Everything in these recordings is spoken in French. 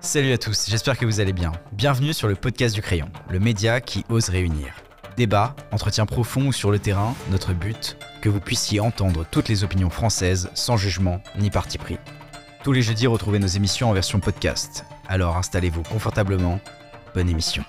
Salut à tous, j'espère que vous allez bien. Bienvenue sur le podcast du crayon, le média qui ose réunir. Débat, entretien profond ou sur le terrain, notre but, que vous puissiez entendre toutes les opinions françaises sans jugement ni parti pris. Tous les jeudis, retrouvez nos émissions en version podcast. Alors installez-vous confortablement. Bonne émission.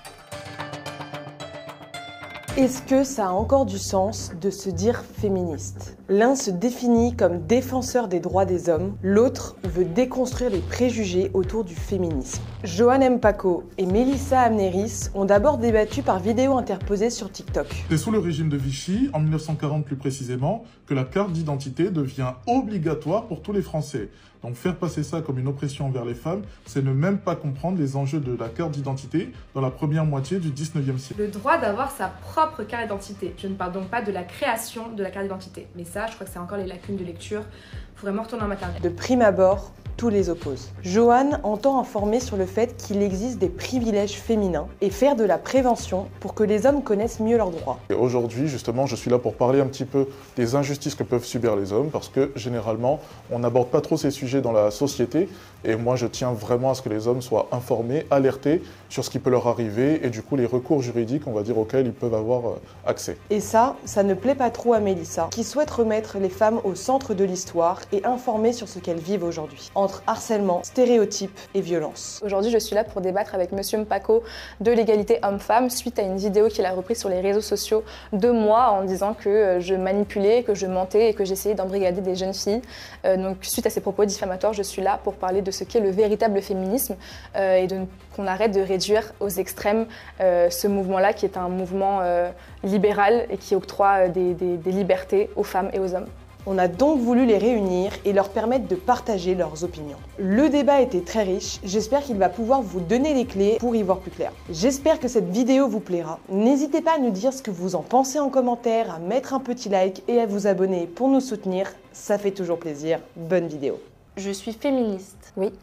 Est-ce que ça a encore du sens de se dire féministe? L'un se définit comme défenseur des droits des hommes, l'autre veut déconstruire les préjugés autour du féminisme. Johan Mpako et Melissa Amneris ont d'abord débattu par vidéo interposée sur TikTok. C'est sous le régime de Vichy, en 1940 plus précisément, que la carte d'identité devient obligatoire pour tous les Français. Donc faire passer ça comme une oppression envers les femmes, c'est ne même pas comprendre les enjeux de la carte d'identité dans la première moitié du 19e siècle. Le droit d'avoir sa propre carte d'identité. Je ne parle donc pas de la création de la carte d'identité. Mais ça, je crois que c'est encore les lacunes de lecture. Il faut vraiment retourner en maternelle. De prime abord, tous les opposent. Johan entend informer sur le fait qu'il existe des privilèges féminins et faire de la prévention pour que les hommes connaissent mieux leurs droits. Aujourd'hui, justement, je suis là pour parler un petit peu des injustices que peuvent subir les hommes parce que généralement, on n'aborde pas trop ces sujets dans la société et moi, je tiens vraiment à ce que les hommes soient informés, alertés sur ce qui peut leur arriver et du coup les recours juridiques, on va dire, auxquels ils peuvent avoir euh, accès. Et ça, ça ne plaît pas trop à Mélissa, qui souhaite remettre les femmes au centre de l'histoire et informer sur ce qu'elles vivent aujourd'hui, entre harcèlement, stéréotypes et violence. Aujourd'hui, je suis là pour débattre avec Monsieur Mpako de l'égalité homme-femme suite à une vidéo qu'il a reprise sur les réseaux sociaux de moi en disant que euh, je manipulais, que je mentais et que j'essayais d'embrigader des jeunes filles. Euh, donc, suite à ces propos diffamatoires, je suis là pour parler de ce qu'est le véritable féminisme euh, et qu'on arrête de réduire aux extrêmes euh, ce mouvement-là qui est un mouvement euh, libéral et qui octroie des, des- des libertés aux femmes et aux hommes. On a donc voulu les réunir et leur permettre de partager leurs opinions. Le débat était très riche, j'espère qu'il va pouvoir vous donner les clés pour y voir plus clair. J'espère que cette vidéo vous plaira. N'hésitez pas à nous dire ce que vous en pensez en commentaire, à mettre un petit like et à vous abonner pour nous soutenir, ça fait toujours plaisir. Bonne vidéo. Je suis féministe. Oui,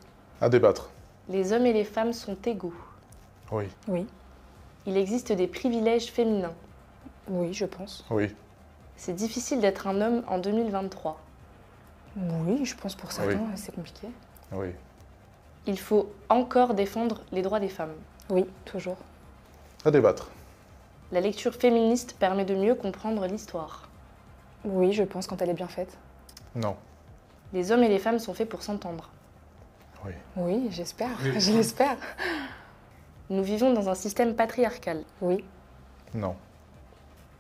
À débattre. Les hommes et les femmes sont égaux. Oui, oui, Il existe des privilèges féminins. oui, je pense. oui, C'est difficile d'être un homme en 2023. Oui, je pense pour certains, Oui. c'est compliqué. oui. Il faut encore défendre les droits des femmes. Oui, toujours. À débattre. La lecture féministe permet de mieux comprendre l'histoire. Oui, je pense quand elle est bien faite. Non. Les hommes et les femmes sont faits pour s'entendre. Oui. Oui, j'espère. Oui. Je l'espère. Nous vivons dans un système patriarcal. Oui, Non.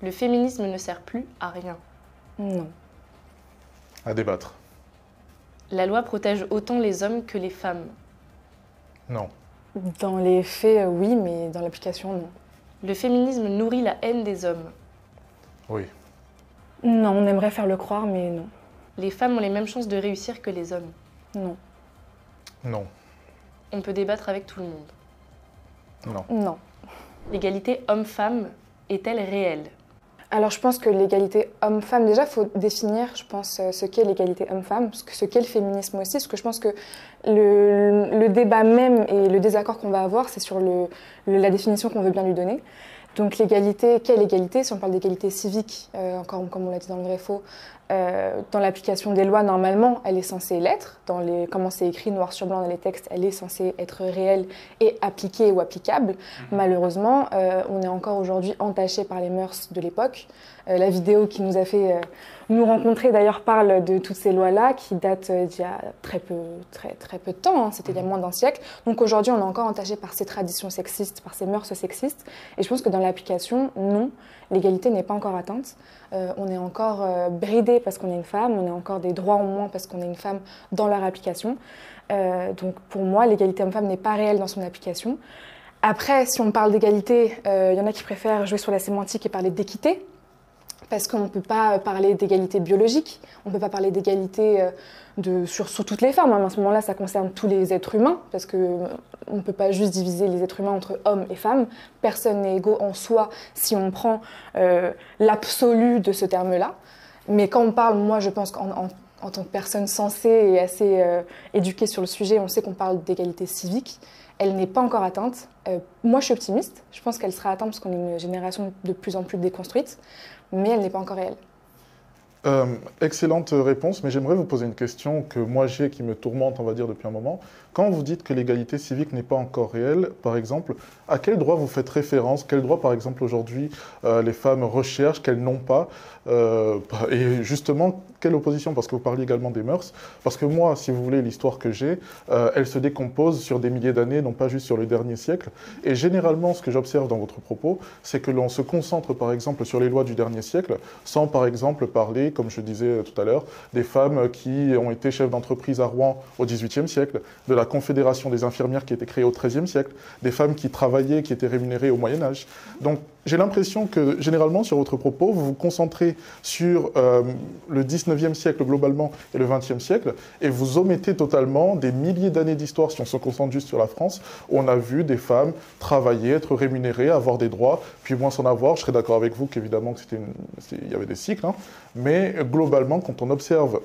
Le féminisme ne sert plus à rien. non. À débattre. La loi protège autant les hommes que les femmes. Non. Dans les faits, euh, oui, mais dans l'application, non. Le féminisme nourrit la haine des hommes. Oui. Non, on aimerait faire le croire, mais non. Les femmes ont les mêmes chances de réussir que les hommes. Non. Non. On peut débattre avec tout le monde. Non. Non. L'égalité homme-femme est-elle réelle? Alors je pense que l'égalité homme-femme, déjà, il faut définir, je pense, euh, ce qu'est l'égalité homme-femme, ce que- ce qu'est le féminisme aussi, parce que je pense que le, le débat même et le désaccord qu'on va avoir, c'est sur le, le- la définition qu'on veut bien lui donner. Donc l'égalité, quelle égalité Si on parle d'égalité civique, euh, encore comme on l'a dit dans le vrai faux, euh, dans l'application des lois, normalement, elle est censée l'être. Dans les, comment c'est écrit noir sur blanc dans les textes, elle est censée être réelle et appliquée ou applicable. Malheureusement, euh, on est encore aujourd'hui entaché par les mœurs de l'époque. Euh, la vidéo qui nous a fait euh, nous rencontrer d'ailleurs parle de toutes ces lois-là qui datent euh, d'il y a très peu, très, très peu de temps, hein. c'était il y a moins d'un siècle. Donc aujourd'hui, on est encore entaché par ces traditions sexistes, par ces mœurs sexistes. Et je pense que dans l'application, non, l'égalité n'est pas encore atteinte. Euh, on est encore euh, bridé parce qu'on est une femme, on a encore des droits en moins parce qu'on est une femme dans leur application. Euh, donc pour moi, l'égalité homme-femme n'est pas réelle dans son application. Après, si on parle d'égalité, il y en a qui préfèrent jouer sur la sémantique et parler d'équité, parce qu'on ne peut pas parler d'égalité biologique, on ne peut pas parler d'égalité euh, de, sur, toutes les femmes. hein. À ce moment-là, ça concerne tous les êtres humains, parce qu'on ne peut pas juste diviser les êtres humains entre hommes et femmes. Personne n'est égaux en soi si on prend euh, l'absolu de ce terme-là. Mais quand on parle, moi je pense qu'en en, tant que personne sensée et assez euh, éduquée sur le sujet, on sait qu'on parle d'égalité civique. Elle n'est pas encore atteinte. Euh, moi, je suis optimiste. Je pense qu'elle sera atteinte parce qu'on est une génération de plus en plus déconstruite, mais elle n'est pas encore réelle. Euh, excellente réponse, mais j'aimerais vous poser une question que moi j'ai qui me tourmente, on va dire, depuis un moment. Quand vous dites que l'égalité civique n'est pas encore réelle, par exemple, à quel droit vous faites référence? Quel droit, par exemple, aujourd'hui, euh, les femmes recherchent, qu'elles n'ont pas euh, Et justement, quelle opposition Parce que vous parliez également des mœurs. Parce que moi, si vous voulez, l'histoire que j'ai, elle se décompose sur des milliers d'années, non pas juste sur le dernier siècle. Et généralement, ce que j'observe dans votre propos, c'est que l'on se concentre, par exemple, sur les lois du dernier siècle, sans, par exemple, parler comme je disais euh, tout à l'heure, des femmes qui ont été chefs d'entreprise à Rouen au XVIIIe siècle, de la Confédération des infirmières qui a été créée au XIIIe siècle, des femmes qui travaillaient, qui étaient rémunérées au Moyen Âge. Donc j'ai l'impression que généralement sur votre propos, vous vous concentrez sur euh, le XIXe siècle globalement et le XXe siècle, et vous omettez totalement des milliers d'années d'histoire, si on se concentre juste sur la France, où on a vu des femmes travailler, être rémunérées, avoir des droits, puis moins s'en avoir. Je serais d'accord avec vous qu'évidemment il y avait des cycles, hein, mais globalement, quand on observe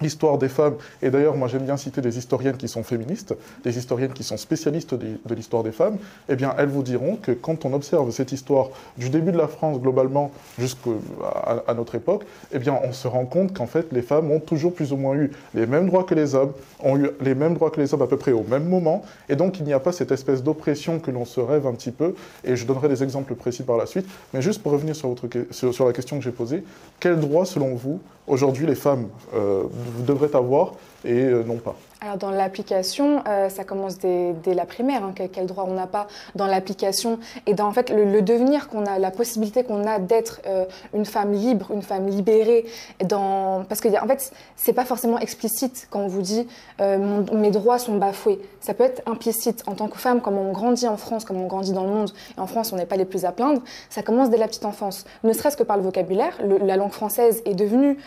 l'histoire des femmes, et d'ailleurs moi j'aime bien citer des historiennes qui sont féministes, des historiennes qui sont spécialistes de, l'histoire des femmes, eh bien elles vous diront que quand on observe cette histoire du début de la France globalement jusqu'à notre époque, eh bien on se rend compte qu'en fait les femmes ont toujours plus ou moins eu les mêmes droits que les hommes, ont eu les mêmes droits que les hommes à peu près au même moment, et donc il n'y a pas cette espèce d'oppression que l'on se rêve un petit peu, et je donnerai des exemples précis par la suite, mais juste pour revenir sur, votre, la question que j'ai posée, quels droits selon vous aujourd'hui les femmes euh, devraient avoir et euh, non pas alors dans l'application, euh, ça commence dès, la primaire, hein, quel, droit on n'a pas dans l'application et dans en fait le, devenir qu'on a, la possibilité qu'on a d'être une femme libre, une femme libérée, dans, parce que en fait c'est pas forcément explicite quand on vous dit mes droits sont bafoués. Ça peut être implicite en tant que femme, comme on grandit en France, comme on grandit dans le monde, et en France on n'est pas les plus à plaindre. Ça commence dès la petite enfance, ne serait-ce que par le vocabulaire. la langue française est devenue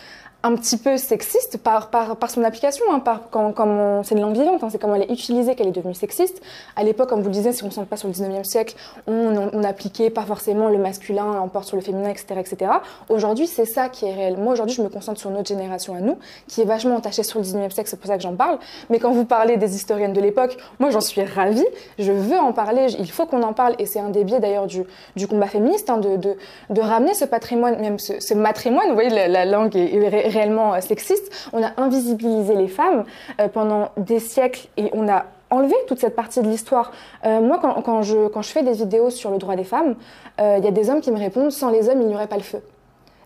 un petit peu sexiste par, par, par son application, hein, par, quand, c'est une langue vivante, hein, c'est comment elle est utilisée qu'elle est devenue sexiste. À l'époque, comme vous le disiez, si on ne sent pas sur le 19e siècle, on, on, appliquait pas forcément le masculin, l'emporte sur le féminin, etc. etc. Aujourd'hui, c'est ça qui est réel. Moi, aujourd'hui, je me concentre sur notre génération à nous, qui est vachement attachée sur le 19e siècle, c'est pour ça que j'en parle. Mais quand vous parlez des historiennes de l'époque, moi, j'en suis ravie, je veux en parler, il faut qu'on en parle, et c'est un des biais d'ailleurs du, du combat féministe, hein, de, de, de, ramener ce patrimoine, même ce, ce matrimoine, vous voyez, la, la langue est, est réellement euh, sexiste. On a invisibilisé les femmes euh, pendant des siècles et on a enlevé toute cette partie de l'histoire. Euh, moi, quand, je, quand je fais des vidéos sur le droit des femmes, il y a des hommes qui me répondent sans les hommes, il n'y aurait pas le feu.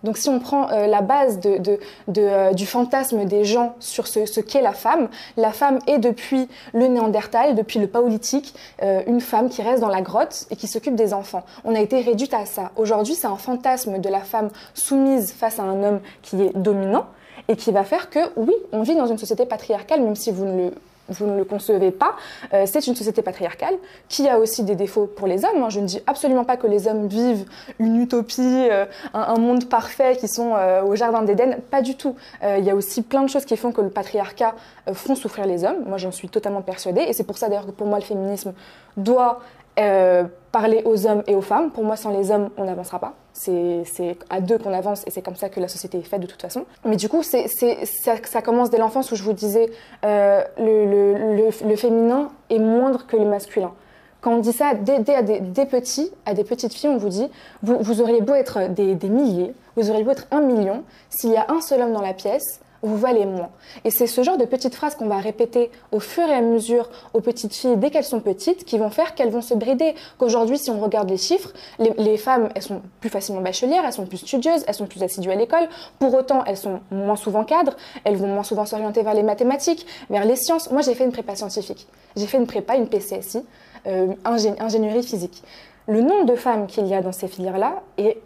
Donc si on prend la base de, du fantasme des gens sur ce, qu'est la femme, la femme est depuis le Néandertal, depuis le Paolithique, une femme qui reste dans la grotte et qui s'occupe des enfants. On a été réduite à ça. Aujourd'hui, c'est un fantasme de la femme soumise face à un homme qui est dominant et qui va faire que, oui, on vit dans une société patriarcale, même si vous ne le vous ne le concevez pas, euh, c'est une société patriarcale qui a aussi des défauts pour les hommes. Hein. Je ne dis absolument pas que les hommes vivent une utopie, euh, un, monde parfait, qui sont euh, au jardin d'Éden. Pas du tout. Il y a aussi plein de choses qui font que le patriarcat font souffrir les hommes. Moi, j'en suis totalement persuadée. Et c'est pour ça d'ailleurs que pour moi, le féminisme doit parler aux hommes et aux femmes. Pour moi, sans les hommes, on n'avancera pas. C'est à deux qu'on avance et c'est comme ça que la société est faite de toute façon. Mais du coup, ça, commence dès l'enfance où je vous disais euh, le, féminin est moindre que le masculin. Quand on dit ça dès, à des, petits, à des petites filles, on vous dit vous, vous auriez beau être des, des milliers, vous auriez beau être un million, s'il y a un seul homme dans la pièce, vous valez moins. Et c'est ce genre de petites phrases qu'on va répéter au fur et à mesure aux petites filles dès qu'elles sont petites qui vont faire qu'elles vont se brider. Qu'aujourd'hui, si on regarde les chiffres, les, femmes, elles sont plus facilement bachelières, elles sont plus studieuses, elles sont plus assidues à l'école. Pour autant, elles sont moins souvent cadres, elles vont moins souvent s'orienter vers les mathématiques, vers les sciences. Moi, j'ai fait une prépa scientifique. J'ai fait une prépa, une PCSI, euh, ingénierie physique. Le nombre de femmes qu'il y a dans ces filières-là est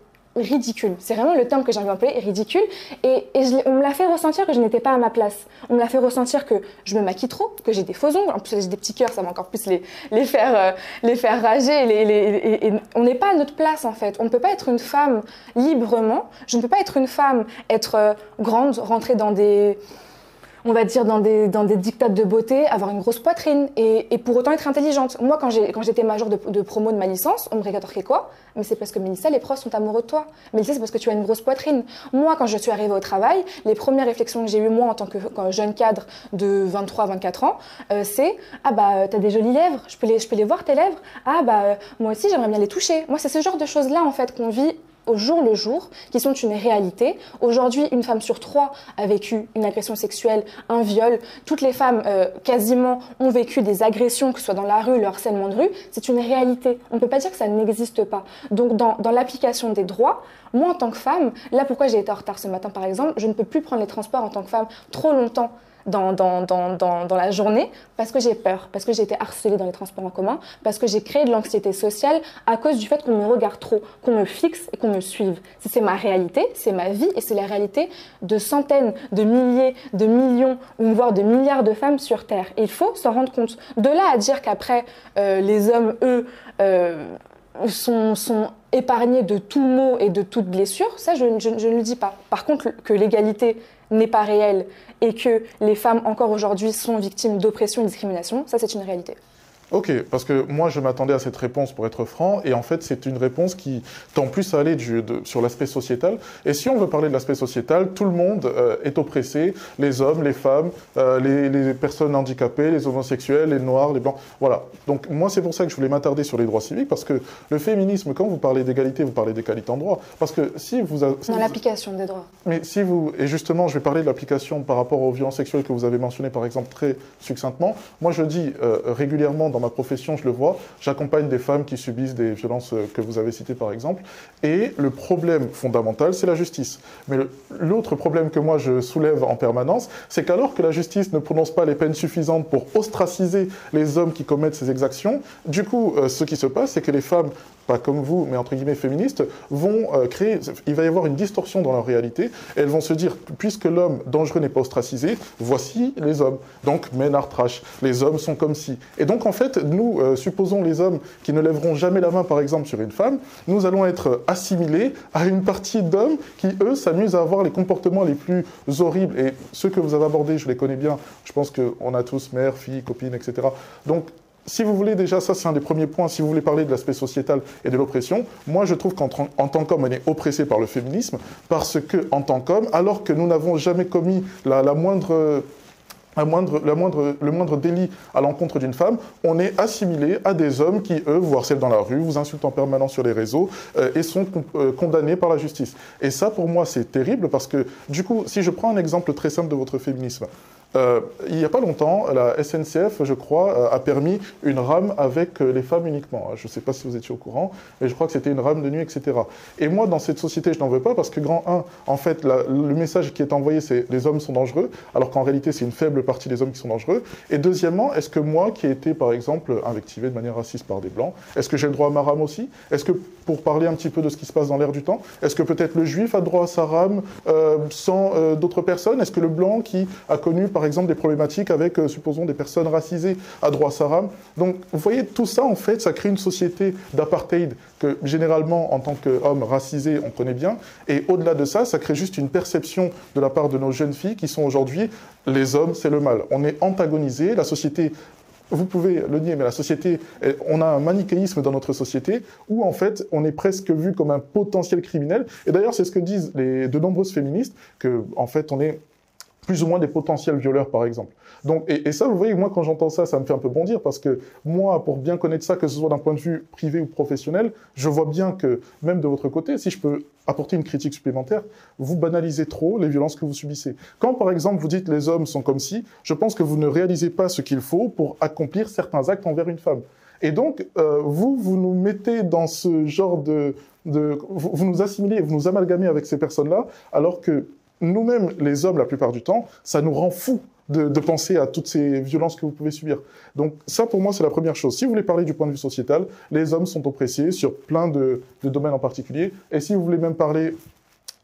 ridicule. C'est vraiment le terme que j'ai envie d'employer, ridicule. Et, on me l'a fait ressentir que je n'étais pas à ma place. On me l'a fait ressentir que je me maquille trop, que j'ai des faux ongles. En plus, j'ai des petits cœurs, ça va encore plus les, les, faire, euh, les faire rager. Les, et, on n'est pas à notre place, en fait. On ne peut pas être une femme librement. Je ne peux pas être une femme, être euh, grande, rentrer dans des on va dire, dans des, dans des dictats de beauté, avoir une grosse poitrine et, pour autant être intelligente. Moi, quand j'étais major de, promo de ma licence, on me regardait quoi? Mais c'est parce que Mélissa, les profs sont amoureux de toi. Mélissa, c'est parce que tu as une grosse poitrine. Moi, quand je suis arrivée au travail, les premières réflexions que j'ai eues, moi, en tant que jeune cadre de 23-24 ans, euh, c'est Ah bah, t'as des jolies lèvres, je peux, les, je peux les voir tes lèvres Ah bah, moi aussi, j'aimerais bien les toucher. Moi, c'est ce genre de choses-là, en fait, qu'on vit au jour le jour, qui sont une réalité. Aujourd'hui, une femme sur trois a vécu une agression sexuelle, un viol. Toutes les femmes, euh, quasiment, ont vécu des agressions, que ce soit dans la rue, le harcèlement de rue. C'est une réalité. On ne peut pas dire que ça n'existe pas. Donc, dans, dans l'application des droits, moi, en tant que femme, là, pourquoi j'ai été en retard ce matin, par exemple, je ne peux plus prendre les transports en tant que femme trop longtemps dans, la journée parce que j'ai peur, parce que j'ai été harcelée dans les transports en commun, parce que j'ai créé de l'anxiété sociale à cause du fait qu'on me regarde trop, qu'on me fixe et qu'on me suive. C'est ma réalité, c'est ma vie et c'est la réalité de centaines, de milliers, de millions voire de milliards de femmes sur Terre. il faut s'en rendre compte. De là à dire qu'après, euh, les hommes, eux, euh, sont, épargnés de tout mot et de toute blessure, ça je ne le dis pas. Par contre, que l'égalité n'est pas réelle et que les femmes encore aujourd'hui sont victimes d'oppression et de discrimination, ça c'est une réalité. Ok, parce que moi je m'attendais à cette réponse pour être franc, et en fait c'est une réponse qui tend plus à aller du, de, sur l'aspect sociétal. Et si on veut parler de l'aspect sociétal, tout le monde euh, est oppressé, les hommes, les femmes, euh, les, les, personnes handicapées, les homosexuels, les noirs, les blancs. Voilà. Donc moi c'est pour ça que je voulais m'attarder sur les droits civiques, parce que le féminisme, quand vous parlez d'égalité, vous parlez d'égalité en droit. Parce que si vous... Si Dans l'application des droits. Mais si vous... Et justement, je vais parler de l'application par rapport aux violences sexuelles que vous avez mentionnées par exemple très succinctement. Moi je dis euh, régulièrement dans ma profession, je le vois, j'accompagne des femmes qui subissent des violences euh, que vous avez citées par exemple. Et le problème fondamental, c'est la justice. Mais l'autre problème que moi je soulève en permanence, c'est qu'alors que la justice ne prononce pas les peines suffisantes pour ostraciser les hommes qui commettent ces exactions, du coup, euh, ce qui se passe, c'est que les femmes pas comme vous, mais entre guillemets féministes, vont euh, créer, il va y avoir une distorsion dans leur réalité. elles vont se dire, puisque l'homme dangereux n'est pas ostracisé, voici les hommes. Donc, men are trash. Les hommes sont comme si. Et donc, en fait, nous, euh, supposons les hommes qui ne lèveront jamais la main, par exemple, sur une femme, nous allons être assimilés à une partie d'hommes qui, eux, s'amusent à avoir les comportements les plus horribles. Et ceux que vous avez abordés, je les connais bien. Je pense qu'on a tous mère, fille, copine, etc. Donc, si vous voulez, déjà, ça c'est un des premiers points, si vous voulez parler de l'aspect sociétal et de l'oppression, moi je trouve qu'en tant qu'homme, on est oppressé par le féminisme, parce que en tant qu'homme, alors que nous n'avons jamais commis la, moindre moindre, le moindre délit à l'encontre d'une femme, on est assimilé à des hommes qui, eux, vous harcèlent dans la rue, vous insultent en permanence sur les réseaux euh, et sont euh, condamnés par la justice. Et ça, pour moi, c'est terrible parce que, du coup, si je prends un exemple très simple de votre féminisme, euh, il n'y a pas longtemps, la SNCF, je crois, euh, a permis une rame avec euh, les femmes uniquement. Je ne sais pas si vous étiez au courant, mais je crois que c'était une rame de nuit, etc. Et moi, dans cette société, je n'en veux pas parce que, grand 1, en fait, le message qui est envoyé, c'est les hommes sont dangereux, alors qu'en réalité, c'est une faible partie des hommes qui sont dangereux. Et deuxièmement, est-ce que moi, qui ai été, par exemple, invectivé de manière raciste par des blancs, est-ce que j'ai le droit à ma rame aussi? Est-ce que, pour parler un petit peu de ce qui se passe dans l'air du temps, est-ce que peut-être le juif a droit à sa rame sans d'autres personnes? Est-ce que le blanc qui a connu, par exemple, des problématiques avec, euh, supposons, des personnes racisées à droit Saram. Donc, vous voyez, tout ça, en fait, ça crée une société d'apartheid que, généralement, en tant qu'homme racisé, on connaît bien. Et au-delà de ça, ça crée juste une perception de la part de nos jeunes filles qui sont aujourd'hui, les hommes, c'est le mal. On est antagonisé, la société vous pouvez le nier, mais la société, on a un manichéisme dans notre société où en fait on est presque vu comme un potentiel criminel. Et d'ailleurs c'est ce que disent les, de nombreuses féministes que en fait on est plus ou moins des potentiels violeurs, par exemple. Donc, et, ça, vous voyez, moi, quand j'entends ça, ça me fait un peu bondir parce que moi, pour bien connaître ça, que ce soit d'un point de vue privé ou professionnel, je vois bien que même de votre côté, si je peux apporter une critique supplémentaire, vous banalisez trop les violences que vous subissez. Quand, par exemple, vous dites les hommes sont comme si, je pense que vous ne réalisez pas ce qu'il faut pour accomplir certains actes envers une femme. Et donc, euh, vous, vous nous mettez dans ce genre de... vous, vous nous assimilez, vous nous amalgamez avec ces personnes-là, alors que nous-mêmes, les hommes, la plupart du temps, ça nous rend fous de, penser à toutes ces violences que vous pouvez subir. Donc ça, pour moi, c'est la première chose. Si vous voulez parler du point de vue sociétal, les hommes sont oppressés sur plein de, de domaines en particulier. Et si vous voulez même parler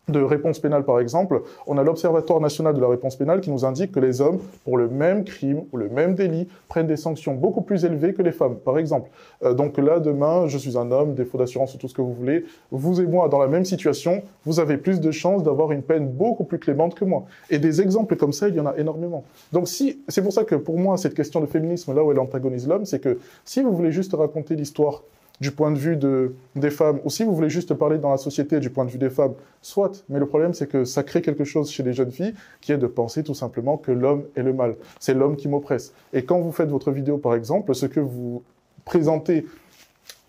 de réponse pénale, par exemple, on a l'Observatoire national de la réponse pénale qui nous indique que les hommes, pour le même crime ou le même délit, prennent des sanctions beaucoup plus élevées que les femmes, par exemple. Euh, donc là, demain, je suis un homme, défaut d'assurance ou tout ce que vous voulez, vous et moi, dans la même situation, vous avez plus de chances d'avoir une peine beaucoup plus clémente que moi. Et des exemples comme ça, il y en a énormément. Donc si, c'est pour ça que pour moi, cette question de féminisme, là où elle antagonise l'homme, c'est que si vous voulez juste raconter l'histoire du point de vue de, des femmes, ou si vous voulez juste parler dans la société du point de vue des femmes, soit. Mais le problème, c'est que ça crée quelque chose chez les jeunes filles qui est de penser tout simplement que l'homme est le mal. C'est l'homme qui m'oppresse. Et quand vous faites votre vidéo, par exemple, ce que vous présentez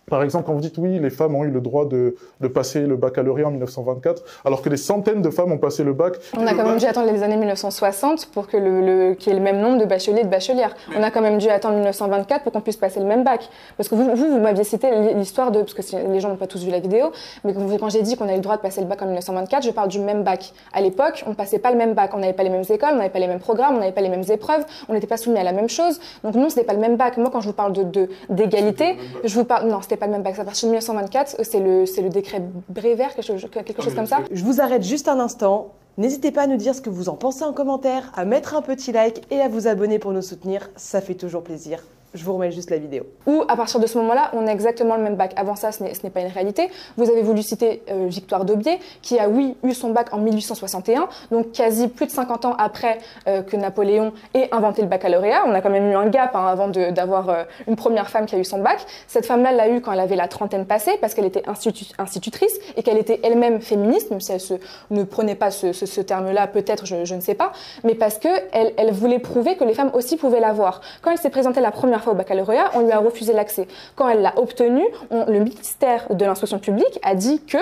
Par exemple, quand vous dites oui, les femmes ont eu le droit de, de passer le baccalauréat en 1924, alors que des centaines de femmes ont passé le bac. On a quand même dû attendre les années 1960 pour que le, le qu'il y ait le même nombre de bacheliers et de bachelières. On a quand même dû attendre 1924 pour qu'on puisse passer le même bac. Parce que vous, vous, vous m'aviez cité l'histoire de, parce que les gens n'ont pas tous vu la vidéo, mais quand j'ai dit qu'on avait le droit de passer le bac en 1924, je parle du même bac. À l'époque, on ne passait pas le même bac, on n'avait pas les mêmes écoles, on n'avait pas les mêmes programmes, on n'avait pas les mêmes épreuves, on n'était pas soumis à la même chose. Donc non, c'était pas le même bac. Moi, quand je vous parle de d'égalité, je vous parle, non, c'était pas le même bac. À partir de 1924, c'est le, le décret Brévert, quelque chose, quelque chose comme ça. Je vous arrête juste un instant. N'hésitez pas à nous dire ce que vous en pensez en commentaire, à mettre un petit like et à vous abonner pour nous soutenir, ça fait toujours plaisir. Je vous remets juste la vidéo. Ou à partir de ce moment-là, on a exactement le même bac. Avant ça, ce n'est pas une réalité. Vous avez voulu citer euh, Victoire Daubier, qui a, oui, eu son bac en 1861, donc quasi plus de 50 ans après euh, que Napoléon ait inventé le baccalauréat. On a quand même eu un gap hein, avant d'avoir euh, une première femme qui a eu son bac. Cette femme-là l'a eu quand elle avait la trentaine passée, parce qu'elle était institutrice et qu'elle était elle-même féministe, même si elle ne prenait pas ce, terme-là, peut-être, je, je, ne sais pas, mais parce qu'elle elle voulait prouver que les femmes aussi pouvaient l'avoir. Quand elle s'est présentée la première au baccalauréat, on lui a refusé l'accès. Quand elle l'a obtenu, le ministère de l'instruction publique a dit que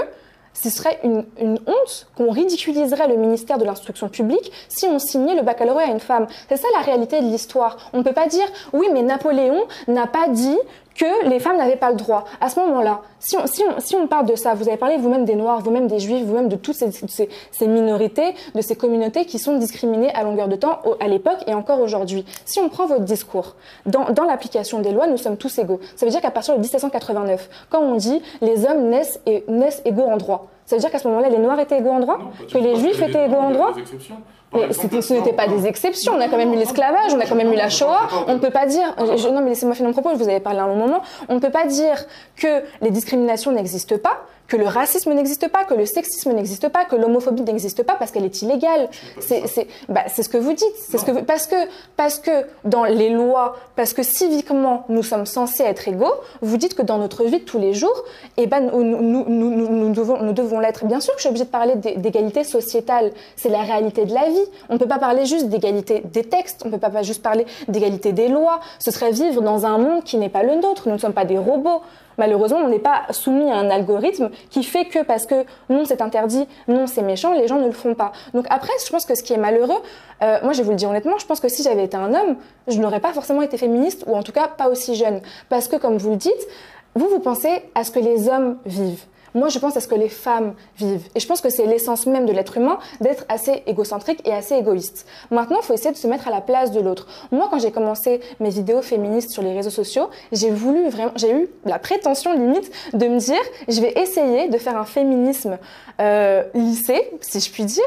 ce serait une, une honte qu'on ridiculiserait le ministère de l'instruction publique si on signait le baccalauréat à une femme. C'est ça la réalité de l'histoire. On ne peut pas dire oui mais Napoléon n'a pas dit que les femmes n'avaient pas le droit. À ce moment-là, si on, si, on, si on parle de ça, vous avez parlé vous-même des Noirs, vous-même des Juifs, vous-même de toutes ces, ces, ces, minorités, de ces communautés qui sont discriminées à longueur de temps à l'époque et encore aujourd'hui. Si on prend votre discours, dans, dans l'application des lois, nous sommes tous égaux. Ça veut dire qu'à partir de 1789, quand on dit les hommes naissent, et, naissent égaux en droit, ça veut dire qu'à ce moment-là, les Noirs étaient égaux en droit non, Que les Juifs étaient égaux en droit mais ce n'était pas des exceptions. On a quand même eu l'esclavage, on a quand même eu la Shoah. On ne peut pas dire. Je, non, mais laissez-moi finir mon propos. Je vous avais parlé à un long moment. On ne peut pas dire que les discriminations n'existent pas, que le racisme n'existe pas, que le sexisme n'existe pas, que l'homophobie n'existe pas parce qu'elle est illégale. C'est c'est bah, c'est ce que vous dites. C'est ce que vous, parce que parce que dans les lois, parce que civiquement nous sommes censés être égaux. Vous dites que dans notre vie de tous les jours, eh ben nous nous, nous, nous, nous devons nous devons l'être. Bien sûr que je suis obligée de parler d'égalité sociétale. C'est la réalité de la vie. On ne peut pas parler juste d'égalité des textes. On ne peut pas juste parler d'égalité des lois. Ce serait vivre dans un monde qui n'est pas le nôtre. Nous ne sommes pas des robots. Malheureusement, on n'est pas soumis à un algorithme qui fait que parce que non, c'est interdit, non, c'est méchant, les gens ne le font pas. Donc après, je pense que ce qui est malheureux, euh, moi je vais vous le dire honnêtement, je pense que si j'avais été un homme, je n'aurais pas forcément été féministe ou en tout cas pas aussi jeune. Parce que comme vous le dites, vous, vous pensez à ce que les hommes vivent. Moi, je pense à ce que les femmes vivent. Et je pense que c'est l'essence même de l'être humain d'être assez égocentrique et assez égoïste. Maintenant, il faut essayer de se mettre à la place de l'autre. Moi, quand j'ai commencé mes vidéos féministes sur les réseaux sociaux, j'ai voulu vraiment, j'ai eu la prétention limite de me dire, je vais essayer de faire un féminisme euh, si je puis dire,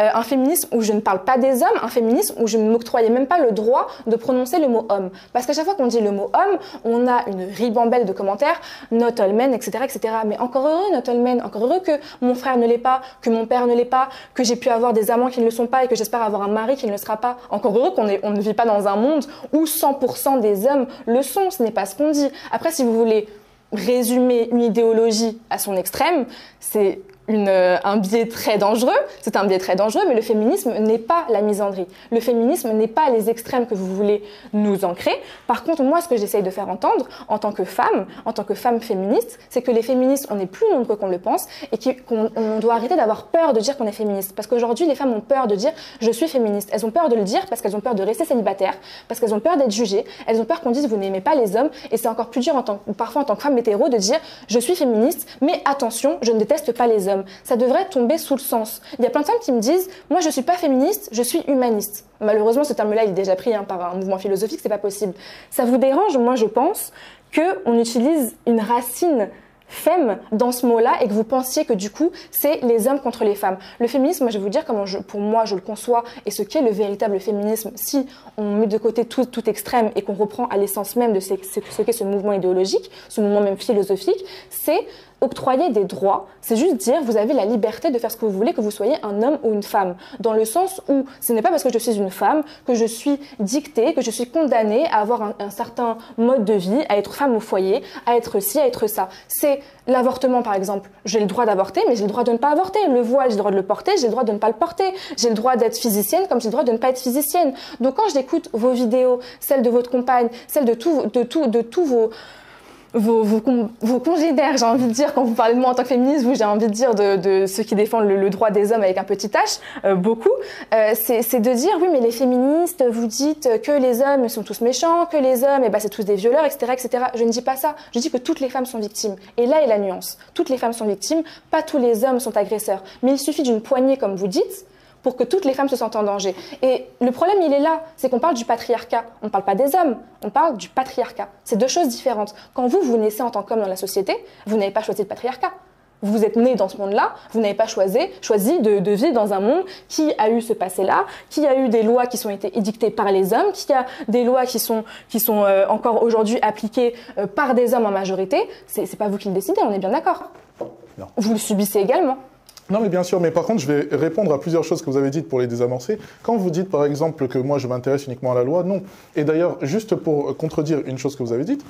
euh, un féminisme où je ne parle pas des hommes, un féminisme où je ne m'octroyais même pas le droit de prononcer le mot homme. Parce qu'à chaque fois qu'on dit le mot homme, on a une ribambelle de commentaires, not all men, etc., etc. Mais encore heureux, encore heureux que mon frère ne l'est pas, que mon père ne l'est pas, que j'ai pu avoir des amants qui ne le sont pas et que j'espère avoir un mari qui ne le sera pas. Encore heureux qu'on on ne vit pas dans un monde où 100% des hommes le sont. Ce n'est pas ce qu'on dit. Après, si vous voulez résumer une idéologie à son extrême, c'est euh, un biais très dangereux, c'est un biais très dangereux, mais le féminisme n'est pas la misandrie. Le féminisme n'est pas les extrêmes que vous voulez nous ancrer. Par contre, moi, ce que j'essaye de faire entendre en tant que femme, en tant que femme féministe, c'est que les féministes, on est plus nombreux qu'on le pense et qu'on on doit arrêter d'avoir peur de dire qu'on est féministe. Parce qu'aujourd'hui, les femmes ont peur de dire je suis féministe. Elles ont peur de le dire parce qu'elles ont peur de rester célibataires, parce qu'elles ont peur d'être jugées, elles ont peur qu'on dise vous n'aimez pas les hommes et c'est encore plus dur en tant, parfois en tant que femme hétéro de dire je suis féministe, mais attention, je ne déteste pas les hommes ça devrait tomber sous le sens. Il y a plein de femmes qui me disent, moi je suis pas féministe, je suis humaniste. Malheureusement, ce terme-là, il est déjà pris hein, par un mouvement philosophique, c'est pas possible. Ça vous dérange, moi je pense, qu'on utilise une racine femme dans ce mot-là et que vous pensiez que du coup c'est les hommes contre les femmes. Le féminisme, moi, je vais vous dire comment pour moi je le conçois et ce qu'est le véritable féminisme si on met de côté tout, tout extrême et qu'on reprend à l'essence même de ce qu'est ce mouvement idéologique, ce mouvement même philosophique, c'est octroyer des droits, c'est juste dire vous avez la liberté de faire ce que vous voulez, que vous soyez un homme ou une femme. Dans le sens où ce n'est pas parce que je suis une femme que je suis dictée, que je suis condamnée à avoir un, certain mode de vie, à être femme au foyer, à être ci, à être ça. C'est l'avortement par exemple. J'ai le droit d'avorter, mais j'ai le droit de ne pas avorter. Le voile, j'ai le droit de le porter, j'ai le droit de ne pas le porter. J'ai le droit d'être physicienne comme j'ai le droit de ne pas être physicienne. Donc quand j'écoute vos vidéos, celles de votre compagne, celles de, tout, de, tout, de tous vos vos, vos, con- vos congénères, j'ai envie de dire, quand vous parlez de moi en tant que féministe, vous, j'ai envie de dire de, de ceux qui défendent le, le droit des hommes avec un petit h, euh, beaucoup, euh, c'est c'est de dire, oui, mais les féministes, vous dites que les hommes sont tous méchants, que les hommes, eh ben, c'est tous des violeurs, etc., etc. Je ne dis pas ça. Je dis que toutes les femmes sont victimes. Et là est la nuance. Toutes les femmes sont victimes, pas tous les hommes sont agresseurs. Mais il suffit d'une poignée, comme vous dites, pour que toutes les femmes se sentent en danger. Et le problème, il est là, c'est qu'on parle du patriarcat. On ne parle pas des hommes, on parle du patriarcat. C'est deux choses différentes. Quand vous, vous naissez en tant qu'homme dans la société, vous n'avez pas choisi le patriarcat. Vous êtes né dans ce monde-là, vous n'avez pas choisi, choisi de, de vivre dans un monde qui a eu ce passé-là, qui a eu des lois qui sont été édictées par les hommes, qui a des lois qui sont, qui sont euh, encore aujourd'hui appliquées euh, par des hommes en majorité. C'est pas vous qui le décidez, on est bien d'accord. Vous le subissez également. Non, mais bien sûr, mais par contre, je vais répondre à plusieurs choses que vous avez dites pour les désamorcer. Quand vous dites, par exemple, que moi, je m'intéresse uniquement à la loi, non. Et d'ailleurs, juste pour contredire une chose que vous avez dite,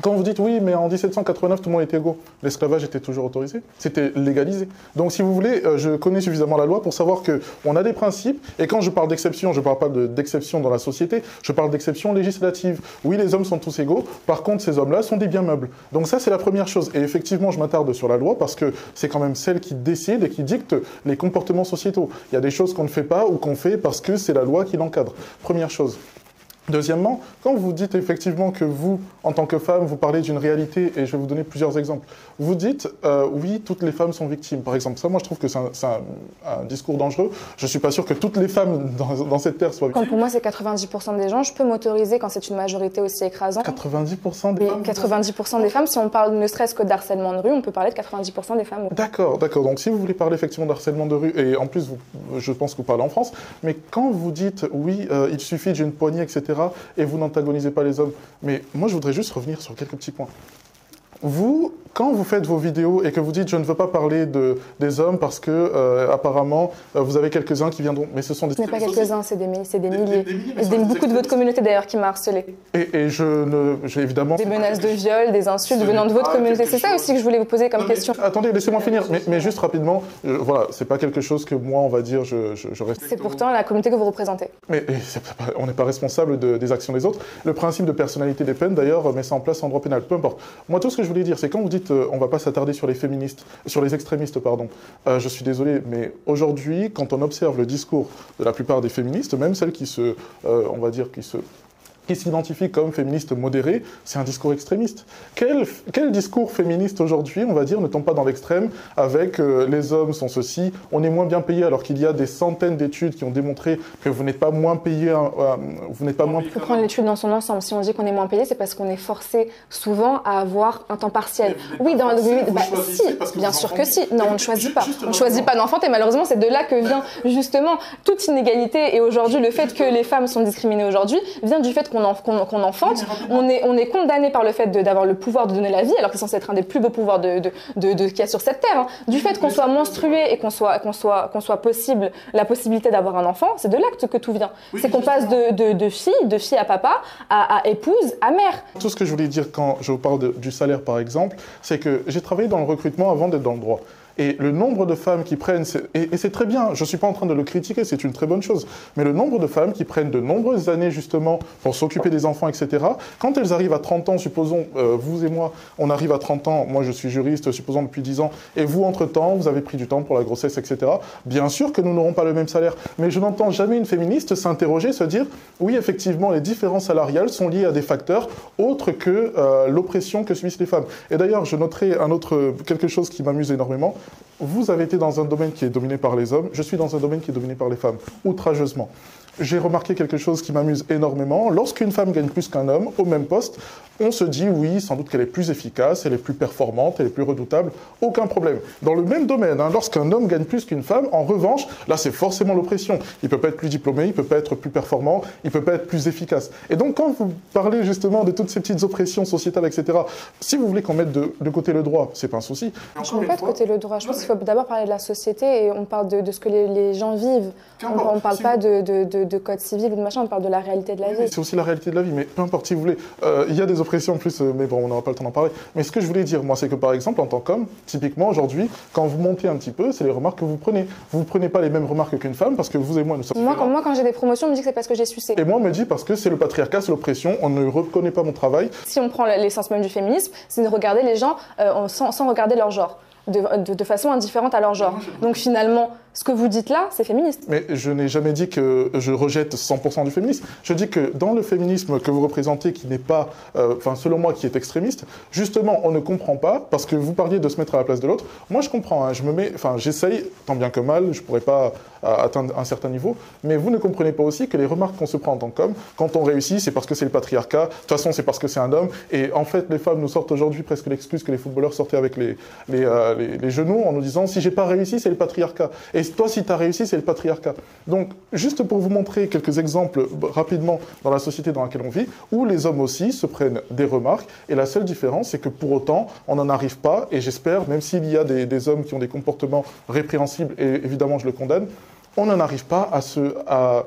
quand vous dites oui, mais en 1789, tout le monde était égaux, l'esclavage était toujours autorisé, c'était légalisé. Donc, si vous voulez, euh, je connais suffisamment la loi pour savoir que on a des principes. Et quand je parle d'exception, je ne parle pas de- d'exception dans la société, je parle d'exception législative. Oui, les hommes sont tous égaux. Par contre, ces hommes-là sont des biens meubles. Donc ça, c'est la première chose. Et effectivement, je m'attarde sur la loi parce que c'est quand même celle qui décide et qui dicte les comportements sociétaux. Il y a des choses qu'on ne fait pas ou qu'on fait parce que c'est la loi qui l'encadre. Première chose. Deuxièmement, quand vous dites effectivement que vous, en tant que femme, vous parlez d'une réalité, et je vais vous donner plusieurs exemples, vous dites euh, oui, toutes les femmes sont victimes. Par exemple, ça, moi, je trouve que c'est un, c'est un- un discours dangereux. Je suis pas sûr que toutes les femmes dans, dans cette terre soient Quand victimes. pour moi c'est 90% des gens, je peux m'autoriser quand c'est une majorité aussi écrasante. 90% des Mais femmes. 90% des femmes, si on parle ne serait-ce que d'harcèlement de rue, on peut parler de 90% des femmes. D'accord, d'accord. Donc si vous voulez parler effectivement d'harcèlement de rue, et en plus, vous- je pense que vous parlez en France, mais quand vous dites oui, euh, il suffit d'une poignée, etc., et vous n'antagonisez pas les hommes, mais moi je voudrais juste revenir sur quelques petits points. Vous, quand vous faites vos vidéos et que vous dites je ne veux pas parler de, des hommes parce que euh, apparemment euh, vous avez quelques-uns qui viendront, mais ce sont des... Ce n'est pas quelques-uns, c'est des, c'est des milliers. des- des milliers, beaucoup de votre communauté d'ailleurs qui m'a harcelé. Et, et je ne... J'ai évidemment... Des menaces de viol, des insultes venant de votre pas communauté. C'est ça aussi que je voulais vous poser comme Non, mais question. Attendez, laissez-moi finir, mais, mais juste rapidement, euh, voilà, c'est pas quelque chose que moi, on va dire, je, je, je respecte. C'est pourtant la communauté que vous représentez. Mais on n'est pas responsable de- des actions des autres. Le principe de personnalité des peines, d'ailleurs, met ça en place en droit pénal. Peu importe. Moi, tout ce que je voulais dire, c'est quand vous dites, euh, on va pas s'attarder sur les féministes, sur les extrémistes, pardon. euh, je suis désolé, mais aujourd'hui, quand on observe le discours de la plupart des féministes, même celles qui se, euh, on va dire, qui se qui s'identifient comme féministes modérées, c'est un discours extrémiste. Quel, quel discours féministe aujourd'hui, on va dire, ne tombe pas dans l'extrême avec euh, les hommes sont ceci, on est moins bien payé alors qu'il y a des centaines d'études qui ont démontré que vous n'êtes pas moins payé, hein, euh, vous n'êtes pas moins Il faut prendre l'étude dans son ensemble. Si on dit qu'on est moins payé, c'est parce qu'on est forcé souvent à avoir un temps partiel. Oui, dans forcé, oui, vous bah, si, parce que bien sûr que si. Non, on ne choisit pas. On ne choisit pas d'enfanter. Malheureusement, c'est de là que vient justement toute inégalité. Et aujourd'hui, le fait que les femmes sont discriminées aujourd'hui vient du fait qu'on en- qu'on- enfante. On est, on est condamné par le fait d'avoir le pouvoir de donner la vie, alors que c'est censé être un des plus beaux pouvoirs de, de, de- de- qu'il y a sur cette terre. hein. Du fait qu'on soit menstrué et qu'on soit, qu'on soit, qu'on soit possible, la possibilité d'avoir un enfant, c'est de là que, tout vient. c'est qu'on passe de, de, de fille, de fille à papa, à, à épouse, à mère. Tout ce que je voulais dire quand je vous parle de- du salaire, par exemple, c'est que j'ai travaillé dans le recrutement avant d'être dans le droit. Et le nombre de femmes qui prennent, et c'est très bien, je ne suis pas en train de le critiquer, c'est une très bonne chose, mais le nombre de femmes qui prennent de nombreuses années justement pour s'occuper des enfants, etc., quand elles arrivent à 30 ans, supposons, euh, vous et moi, on arrive à 30 ans, moi je suis juriste, supposons depuis 10 ans, et vous, entre-temps, vous avez pris du temps pour la grossesse, etc., bien sûr que nous n'aurons pas le même salaire, mais je n'entends jamais une féministe s'interroger, se dire, oui, effectivement, les différences salariales sont liées à des facteurs autres que euh, l'oppression que subissent les femmes. Et d'ailleurs, je noterai un autre, quelque chose qui m'amuse énormément. Vous avez été dans un domaine qui est dominé par les hommes, je suis dans un domaine qui est dominé par les femmes, outrageusement. J'ai remarqué quelque chose qui m'amuse énormément. Lorsqu'une femme gagne plus qu'un homme au même poste, on se dit oui, sans doute qu'elle est plus efficace, elle est plus performante, elle est plus redoutable, aucun problème. Dans le même domaine, hein, lorsqu'un homme gagne plus qu'une femme, en revanche, là c'est forcément l'oppression. Il peut pas être plus diplômé, il peut pas être plus performant, il peut pas être plus efficace. Et donc quand vous parlez justement de toutes ces petites oppressions sociétales, etc., si vous voulez qu'on mette de, de côté le droit, c'est pas un souci. Je ne mets pas de côté le droit. Je pense qu'il faut d'abord parler de la société et on parle de, ce que les, gens vivent. On ne parle pas de, de, code civil ou de machin, on parle de la réalité de la vie. C'est aussi la réalité de la vie, mais peu importe si vous voulez. Euh, il y a des oppressions en plus, euh, mais bon, on n'aura pas le temps d'en parler. Mais ce que je voulais dire, moi, c'est que par exemple, en tant qu'homme, typiquement aujourd'hui, quand vous montez un petit peu, c'est les remarques que vous prenez. Vous ne prenez pas les mêmes remarques qu'une femme parce que vous et moi, nous sommes. Moi, quand, moi, quand j'ai des promotions, on me dit que c'est parce que j'ai sucé. Et moi, on me dit parce que c'est le patriarcat, c'est l'oppression, on ne reconnaît pas mon travail. Si on prend l'essence même du féminisme, c'est de regarder les gens euh, sans, sans regarder leur genre de, façon indifférente à leur genre. Donc finalement, ce que vous dites là, c'est féministe. Mais je n'ai jamais dit que je rejette 100% du féminisme. Je dis que dans le féminisme que vous représentez, qui n'est pas, euh, enfin selon moi, qui est extrémiste, justement, on ne comprend pas, parce que vous parliez de se mettre à la place de l'autre. Moi, je comprends, hein, je me mets, enfin j'essaye, tant bien que mal, je ne pourrais pas euh, atteindre un certain niveau, mais vous ne comprenez pas aussi que les remarques qu'on se prend en tant qu'homme, quand on réussit, c'est parce que c'est le patriarcat, de toute façon, c'est parce que c'est un homme, et en fait, les femmes nous sortent aujourd'hui presque l'excuse que les footballeurs sortaient avec les, les, euh, les, genoux en nous disant si j'ai pas réussi, c'est le patriarcat. Et toi, si tu as réussi, c'est le patriarcat. Donc, juste pour vous montrer quelques exemples rapidement dans la société dans laquelle on vit, où les hommes aussi se prennent des remarques, et la seule différence, c'est que pour autant, on n'en arrive pas, et j'espère, même s'il y a des, hommes qui ont des comportements répréhensibles, et évidemment je le condamne, on n'en arrive pas à ce, à,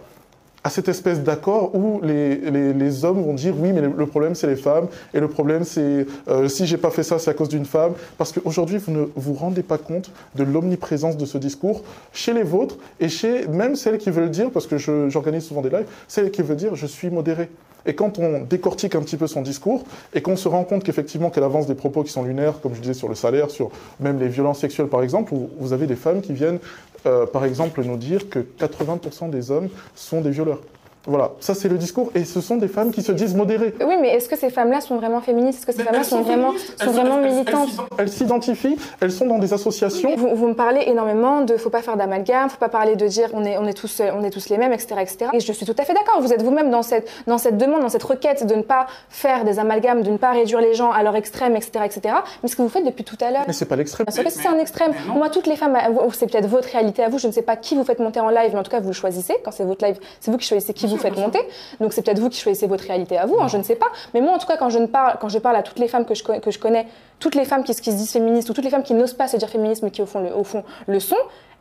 à cette espèce d'accord où les, les, hommes vont dire oui, mais le problème c'est les femmes et le problème c'est euh, si j'ai pas fait ça, c'est à cause d'une femme. Parce qu'aujourd'hui, vous ne vous rendez pas compte de l'omniprésence de ce discours chez les vôtres et chez même celles qui veulent dire, parce que j'organise souvent des lives, celles qui veulent dire je suis modéré. Et quand on décortique un petit peu son discours et qu'on se rend compte qu'effectivement qu'elle avance des propos qui sont lunaires, comme je disais sur le salaire, sur même les violences sexuelles par exemple, où vous avez des femmes qui viennent euh, par exemple, nous dire que 80% des hommes sont des violeurs. Voilà, ça c'est le discours et ce sont des femmes qui se disent modérées. Oui, mais est-ce que ces femmes-là sont vraiment féministes? Est-ce que ces femmes-là sont, vraiment, sont vraiment militantes? Elles s'identifient, elles sont dans des associations. Vous, vous, me parlez énormément de faut pas faire d'amalgame, faut pas parler de dire on est, on est, tous, on est tous les mêmes, etc., etc. Et je suis tout à fait d'accord, vous êtes vous-même dans cette, dans cette demande, dans cette requête de ne pas faire des amalgames, de ne pas réduire les gens à leur extrême, etc., etc. Mais ce que vous faites depuis tout à l'heure. Mais c'est pas l'extrême. que c'est un extrême. Moi, toutes les femmes, c'est peut-être votre réalité à vous, je ne sais pas qui vous faites monter en live, mais en tout cas, vous le choisissez. Quand c'est votre live, c'est vous qui choisissez qui vous faites monter. Donc c'est peut-être vous qui choisissez votre réalité à vous, hein, je ne sais pas. Mais moi, en tout cas, quand je, ne parle, quand je parle à toutes les femmes que je, que je connais, toutes les femmes qui, qui, se disent féministes ou toutes les femmes qui n'osent pas se dire féministes mais qui au fond le, au fond le sont,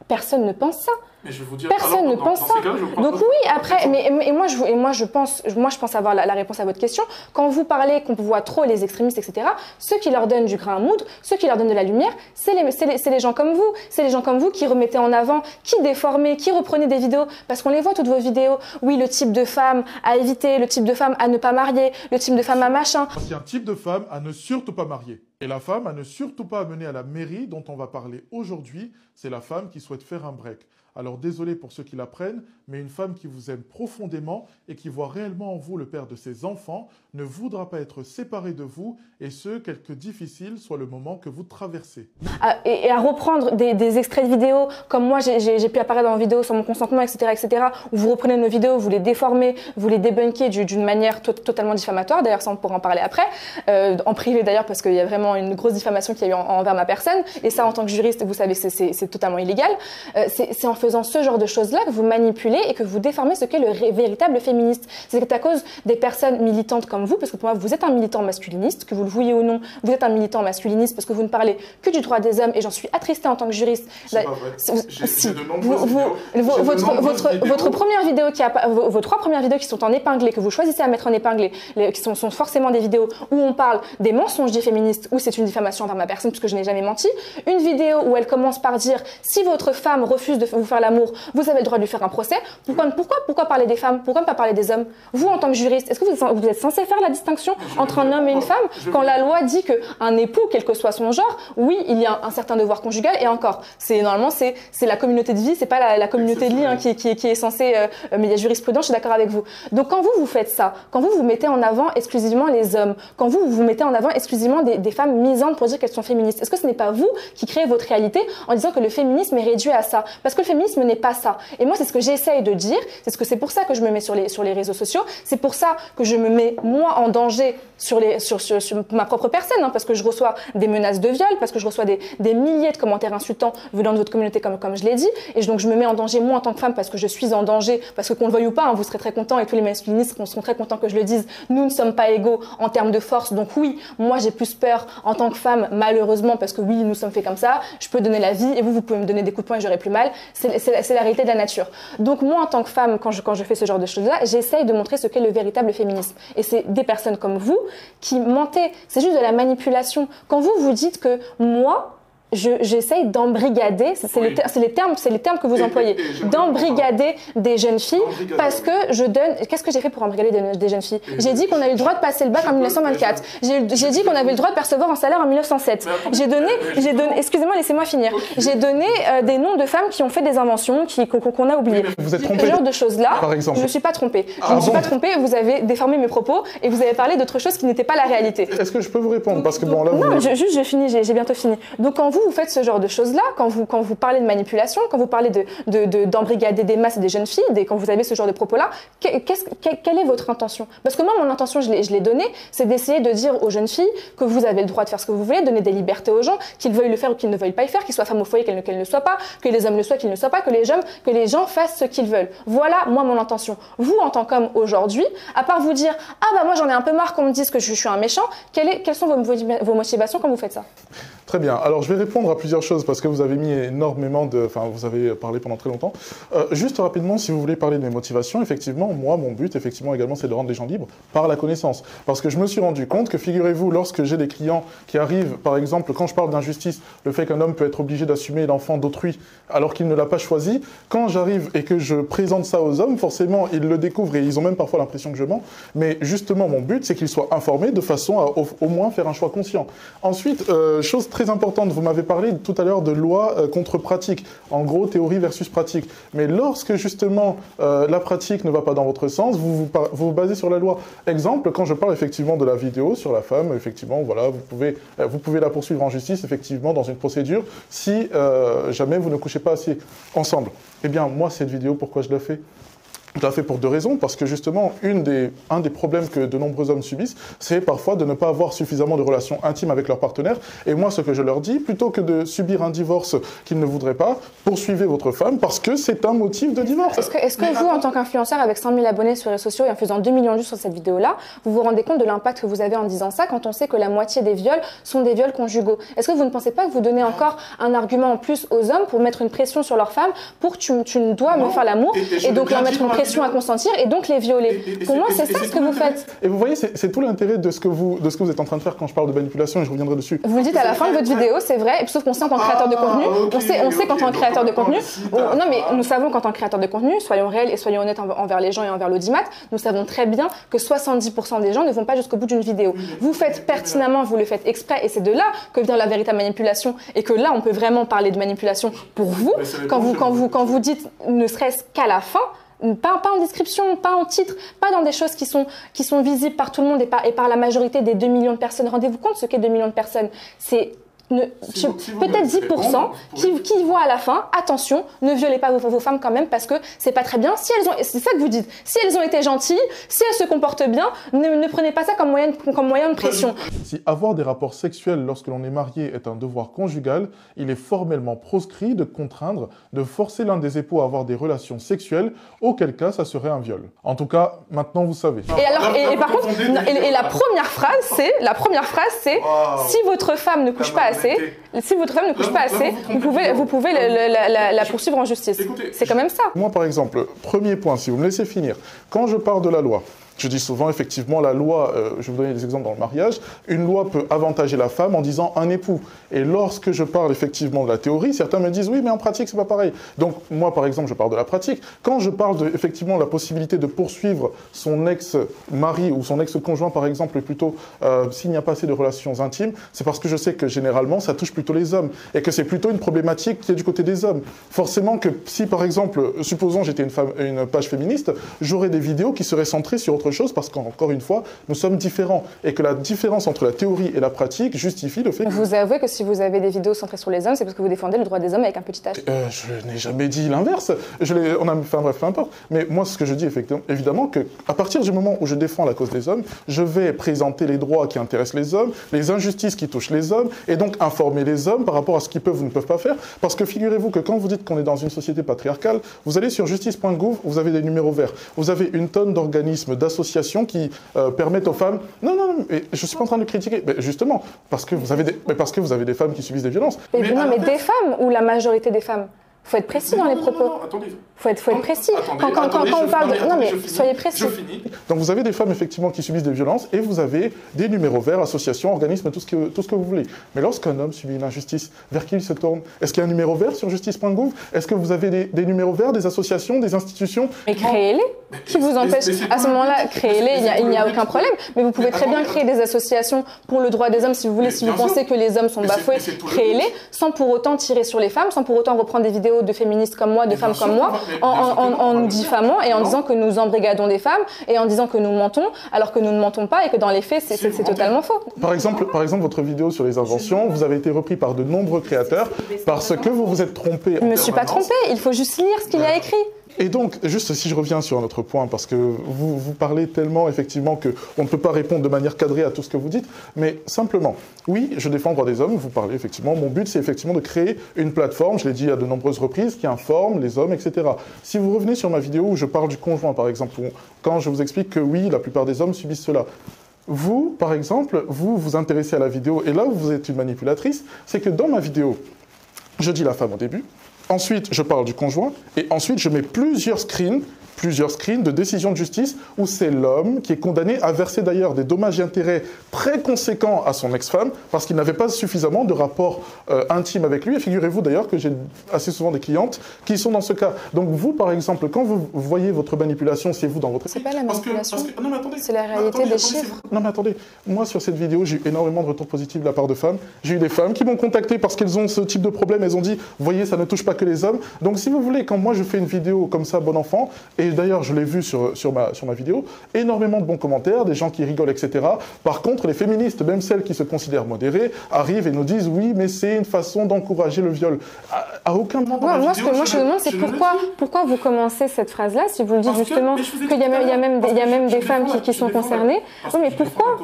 personne ne pense ça. Mais je vous dire, Personne ne pense ça. Donc oui, après, mais, et moi, je, et moi, je pense, moi, je pense avoir la, réponse à votre question. Quand vous parlez qu'on voit trop les extrémistes, etc., ceux qui leur donnent du grain à moudre, ceux qui leur donnent de la lumière, c'est les, les, les, gens comme vous. C'est les gens comme vous qui remettez en avant, qui déformez, qui reprenez des vidéos, parce qu'on les voit toutes vos vidéos. Oui, le type de femme à éviter, le type de femme à ne pas marier, le type de femme à machin. Il y a un type de femme à ne surtout pas marier. Et la femme à ne surtout pas amener à la mairie dont on va parler aujourd'hui, c'est la femme qui souhaite faire un break. Alors désolé pour ceux qui l'apprennent, mais une femme qui vous aime profondément et qui voit réellement en vous le père de ses enfants ne voudra pas être séparée de vous, et ce, quelque difficile soit le moment que vous traversez. Ah, et, à reprendre des, extraits de vidéos, comme moi j'ai pu apparaître dans une vidéo sur mon consentement, etc., etc., où vous reprenez nos vidéos, vous les déformez, vous les débunkez d'une manière totalement diffamatoire, d'ailleurs ça on pourra en parler après, euh, en privé d'ailleurs parce qu'il y a vraiment une grosse diffamation qui a eu envers ma personne, et ça en tant que juriste, vous savez, c'est totalement illégal. Euh, c'est en faisant ce genre de choses-là que vous manipulez et que vous déformez ce qu'est le véritable féministe. C'est à cause des personnes militantes comme vous, parce que pour moi vous êtes un militant masculiniste, que vous le vouliez ou non, vous êtes un militant masculiniste parce que vous ne parlez que du droit des hommes et j'en suis attristée en tant que juriste. C'est pas vrai. Si, votre, votre, votre première vidéo qui a, vos, trois premières vidéos qui sont en épinglé, que vous choisissez à mettre en épinglé, qui sont, sont forcément des vidéos où on parle des mensonges des féministes, où c'est une diffamation envers ma personne puisque je n'ai jamais menti. Une vidéo où elle commence par dire si votre femme refuse de vous faire l'amour, vous avez le droit de lui faire un procès. Pourquoi, pourquoi, pourquoi parler des femmes? Pourquoi ne pas parler des hommes? Vous, en tant que juriste, est-ce que vous êtes, censé faire la distinction entre un homme et une femme quand la loi dit qu'un époux, quel que soit son genre, oui, il y a un certain devoir conjugal et encore, c'est normalement c'est la communauté de vie, c'est pas la, communauté de lit hein, qui, qui, qui, est censée. Euh, mais il y a jurisprudence, je suis d'accord avec vous. Donc quand vous vous faites ça, quand vous vous mettez en avant exclusivement les hommes, quand vous vous mettez en avant exclusivement des, des femmes misantes pour dire qu'elles sont féministes, est-ce que ce n'est pas vous qui créez votre réalité en disant que le féminisme est réduit à ça? Parce que le féminisme n'est pas ça. Et moi, c'est ce que j'essaye de dire. C'est ce que c'est pour ça que je me mets sur les, sur les réseaux sociaux. C'est pour ça que je me mets moi en danger sur, les, sur, sur, ma propre personne, hein, parce que je reçois des menaces de viol, parce que je reçois des, des milliers de commentaires insultants venant de votre communauté, comme, comme je l'ai dit. Et donc, je me mets en danger moi en tant que femme parce que je suis en danger, parce que qu'on le veuille ou pas, hein, vous serez très contents et tous les masculinistes seront très contents que je le dise. Nous ne sommes pas égaux en termes de force. Donc oui, moi j'ai plus peur en tant que femme, malheureusement, parce que oui, nous sommes faits comme ça. Je peux donner la vie et vous, vous pouvez me donner des coups de poing et j'aurai plus mal. C'est la réalité de la nature. Donc moi, en tant que femme, quand je, quand je fais ce genre de choses-là, j'essaye de montrer ce qu'est le véritable féminisme. Et c'est des personnes comme vous qui mentez. C'est juste de la manipulation. Quand vous vous dites que moi, j'essaye d'embrigader, c'est les, les, termes, c'est les termes que vous employez, d'embrigader des jeunes filles parce que je donne. Qu'est-ce que j'ai fait pour embrigader des, jeunes filles? J'ai dit qu'on avait le droit de passer le bac en 1924. J'ai dit qu'on avait le droit de percevoir un salaire en 1907. J'ai donné, j'ai donné. Excusez-moi, laissez-moi finir. J'ai donné euh, des noms de femmes qui ont fait des inventions, qui qu'on a oubliées. Vous êtes trompé. Ce genre de choses-là. Par exemple. Je ne suis pas trompée. Je ne ah suis pas trompée. Vous avez déformé mes propos et vous avez parlé d'autre chose qui n'était pas la réalité. Est-ce que je peux vous répondre? Parce que bon là. Non, juste je finis. J'ai bientôt fini. Donc quand vous vous faites ce genre de choses-là, quand vous, parlez de manipulation, quand vous parlez d'embrigader de, de, des masses et des jeunes filles, quand vous avez ce genre de propos-là, quelle est votre intention? Parce que moi, mon intention, je l'ai donnée, c'est d'essayer de dire aux jeunes filles que vous avez le droit de faire ce que vous voulez, donner des libertés aux gens, qu'ils veuillent le faire ou qu'ils ne veuillent pas le faire, qu'ils soient femmes au foyer, qu'elles ne, ne soient pas, que les hommes le soient, qu'ils ne soient pas, que les, gens, que les gens fassent ce qu'ils veulent. Voilà, moi, mon intention. Vous, en tant qu'homme aujourd'hui, à part vous dire, ah bah moi j'en ai un peu marre qu'on me dise que je, suis un méchant, quelles sont vos motivations quand vous faites ça? Très bien. Alors, je vais répondre à plusieurs choses parce que vous avez mis énormément de. Enfin, vous avez parlé pendant très longtemps. Euh, juste rapidement, si vous voulez parler de mes motivations, effectivement, moi, mon but, effectivement, également, c'est de rendre les gens libres par la connaissance. Parce que je me suis rendu compte que, figurez-vous, lorsque j'ai des clients qui arrivent, par exemple, quand je parle d'injustice, le fait qu'un homme peut être obligé d'assumer l'enfant d'autrui alors qu'il ne l'a pas choisi, quand j'arrive et que je présente ça aux hommes, forcément, ils le découvrent et ils ont même parfois l'impression que je mens. Mais justement, mon but, c'est qu'ils soient informés de façon à au, moins faire un choix conscient. Ensuite, euh, chose très très importante. Vous m'avez parlé tout à l'heure de loi euh, contre pratique. En gros, théorie versus pratique. Mais lorsque justement euh, la pratique ne va pas dans votre sens, vous vous, basez sur la loi. Exemple, quand je parle effectivement de la vidéo sur la femme, effectivement, voilà, vous pouvez, euh, vous pouvez la poursuivre en justice, effectivement, dans une procédure, si jamais vous ne couchez pas assez ensemble. Eh bien, moi, cette vidéo, pourquoi je la fais? Je l'ai fait pour deux raisons, parce que justement, une des, un des problèmes que de nombreux hommes subissent, c'est parfois de ne pas avoir suffisamment de relations intimes avec leur partenaire. Et moi, ce que je leur dis, plutôt que de subir un divorce qu'ils ne voudraient pas, poursuivez votre femme parce que c'est un motif de divorce. Est-ce que, est que vous, en tant qu'influenceur avec 100 000 abonnés sur les réseaux sociaux et en faisant 2 millions de vues sur cette vidéo-là, vous vous rendez compte de l'impact que vous avez en disant ça quand on sait que la moitié des viols sont des viols conjugaux? Est-ce que vous ne pensez pas que vous donnez encore un argument en plus aux hommes pour mettre une pression sur leur femme pour tu, tu dois me faire l'amour et, donc leur mettre une pression à consentir et donc les violer. Pour moi, c'est ça ce que vous faites. Et vous voyez, c'est tout l'intérêt de, ce que vous, de ce que vous êtes en train de faire quand je parle de manipulation et je reviendrai dessus. Vous le dites à la fin de votre vidéo, c'est vrai, sauf qu'on sait en tant que créateur de contenu, ah, on sait, on sait qu'en tant que créateur de contenu, non mais nous savons qu'en tant que créateur de contenu, soyons réels et soyons honnêtes envers les gens et envers l'audimat, nous savons très bien que 70% des gens ne vont pas jusqu'au bout d'une vidéo. Vous faites pertinemment, vous le faites exprès, et c'est de là que vient la véritable manipulation, et que là on peut vraiment parler de manipulation pour vous, quand vous, quand vous, quand vous dites ne serait-ce qu'à la fin, pas, en description, pas en titre, pas dans des choses qui sont, qui sont visibles par tout le monde et par, et par la majorité des 2 millions de personnes. Rendez-vous compte ce qu'est 2 millions de personnes. C'est peut-être 10% qui, qui voient à la fin, attention, ne violez pas vos, femmes quand même parce que c'est pas très bien. Si elles ont, c'est ça que vous dites, si elles ont été gentilles, si elles se comportent bien, ne, prenez pas ça comme moyen, comme moyen de pression. Si avoir des rapports sexuels lorsque l'on est marié est un devoir conjugal, il est formellement proscrit de contraindre, de forcer l'un des époux à avoir des relations sexuelles, auquel cas ça serait un viol. En tout cas, maintenant vous savez. Et alors, et, par contre, et, la première phrase, c'est, la première phrase, c'est, si votre femme ne couche pas assez si votre femme ne couche pas assez, vous pouvez, vous pouvez la, poursuivre en justice. C'est quand même ça. Moi, par exemple, premier point, si vous me laissez finir, quand je parle de la loi, je dis souvent, effectivement, la loi, euh, je vais vous donner des exemples dans le mariage, une loi peut avantager la femme en disant un époux. Et lorsque je parle effectivement de la théorie, certains me disent oui, mais en pratique, c'est pas pareil. Donc, moi, par exemple, je parle de la pratique. Quand je parle de, effectivement, la possibilité de poursuivre son ex-mari ou son ex-conjoint, par exemple, plutôt euh, s'il n'y a pas assez de relations intimes, c'est parce que je sais que généralement, ça touche plutôt les hommes et que c'est plutôt une problématique qui est du côté des hommes. Forcément que si, par exemple, supposons j'étais une, une page féministe, j'aurais des vidéos qui seraient centrées sur autre autre chose parce qu'encore une fois, nous sommes différents et que la différence entre la théorie et la pratique justifie le fait que... Vous avouez que si vous avez des vidéos centrées sur les hommes, c'est parce que vous défendez le droit des hommes avec un petit h. Euh, je n'ai jamais dit l'inverse. Je l'ai, on a, enfin bref, peu importe. Mais moi, ce que je dis effectivement, évidemment, que à partir du moment où je défends la cause des hommes, je vais présenter les droits qui intéressent les hommes, les injustices qui touchent les hommes, et donc informer les hommes par rapport à ce qu'ils peuvent ou ne peuvent pas faire. Parce que figurez-vous que quand vous dites qu'on est dans une société patriarcale, vous allez sur justice.gouv, vous avez des numéros verts. Vous avez une tonne d'organismes, d'associations qui euh, permettent aux femmes. Non, non, non, mais je suis pas en train de critiquer. Mais justement, parce que vous avez des, mais parce que vous avez des femmes qui subissent des violences. Mais, non, mais des femmes ou la majorité des femmes? Faut être précis dans les propos. Non, attendez. Faut être, faut être précis. Attendez, quand, quand, quand on parle de... Non, mais soyez précis. Je finis. Donc vous avez des femmes effectivement qui subissent des violences et vous avez des numéros verts, associations, organismes, tout ce que, tout ce que vous voulez. Mais lorsqu'un homme subit une injustice, vers qui il se tourne? Est-ce qu'il y a un numéro vert sur justice.gouv Est-ce que vous avez des, des, numéros verts, des associations, des institutions? Mais créez-les. Qui vous empêche? À ce moment-là, créez-les, il n'y a, a, aucun problème. Mais vous pouvez très bien créer des associations pour le droit des hommes si vous voulez, si vous pensez que les hommes sont bafoués, créez-les, sans pour autant tirer sur les femmes, sans pour autant reprendre des vidéos de féministes comme moi, de femmes comme moi, en nous diffamant et en disant que nous embrigadons des femmes et en disant que nous mentons, alors que nous ne mentons pas et que dans les faits, c'est totalement faux. Par exemple, par exemple, votre vidéo sur les inventions, vous avez été repris par de nombreux créateurs parce que vous vous êtes trompé. Je ne me suis pas trompé, il faut juste lire ce qu'il y a écrit. Et donc, juste si je reviens sur un autre point, parce que vous, vous parlez tellement effectivement qu'on ne peut pas répondre de manière cadrée à tout ce que vous dites, mais simplement, oui, je défends le droit des hommes, vous parlez effectivement, mon but c'est effectivement de créer une plateforme, je l'ai dit à de nombreuses reprises, qui informe les hommes, etc. Si vous revenez sur ma vidéo où je parle du conjoint, par exemple, quand je vous explique que oui, la plupart des hommes subissent cela, vous, par exemple, vous vous intéressez à la vidéo, et là où vous êtes une manipulatrice, c'est que dans ma vidéo, je dis la femme au début, Ensuite, je parle du conjoint. Et ensuite, je mets plusieurs screens plusieurs screens de décisions de justice où c'est l'homme qui est condamné à verser d'ailleurs des dommages et intérêts très conséquents à son ex-femme parce qu'il n'avait pas suffisamment de rapport euh, intime avec lui. Et figurez-vous d'ailleurs que j'ai assez souvent des clientes qui sont dans ce cas. Donc vous, par exemple, quand vous voyez votre manipulation, c'est vous dans votre... C'est pas la manipulation, c'est la réalité des chiffres. Non mais attendez, moi sur cette vidéo, j'ai eu énormément de retours positifs de la part de femmes. J'ai eu des femmes qui m'ont contacté parce qu'elles ont ce type de problème. Elles ont dit, voyez, ça ne touche pas que les hommes. Donc si vous voulez, quand moi je fais une vidéo comme ça, bon enfant, et d'ailleurs je l'ai vu sur, sur, ma, sur ma vidéo, énormément de bons commentaires, des gens qui rigolent, etc. Par contre, les féministes, même celles qui se considèrent modérées, arrivent et nous disent oui, mais c'est une façon d'encourager le viol. À, aucun moment. moi, ce que moi je me demande, c'est pourquoi, pourquoi vous commencez cette phrase-là, si vous le dites justement qu'il y, a même, y a même des femmes qui, qui sont concernées. Oui, mais pourquoi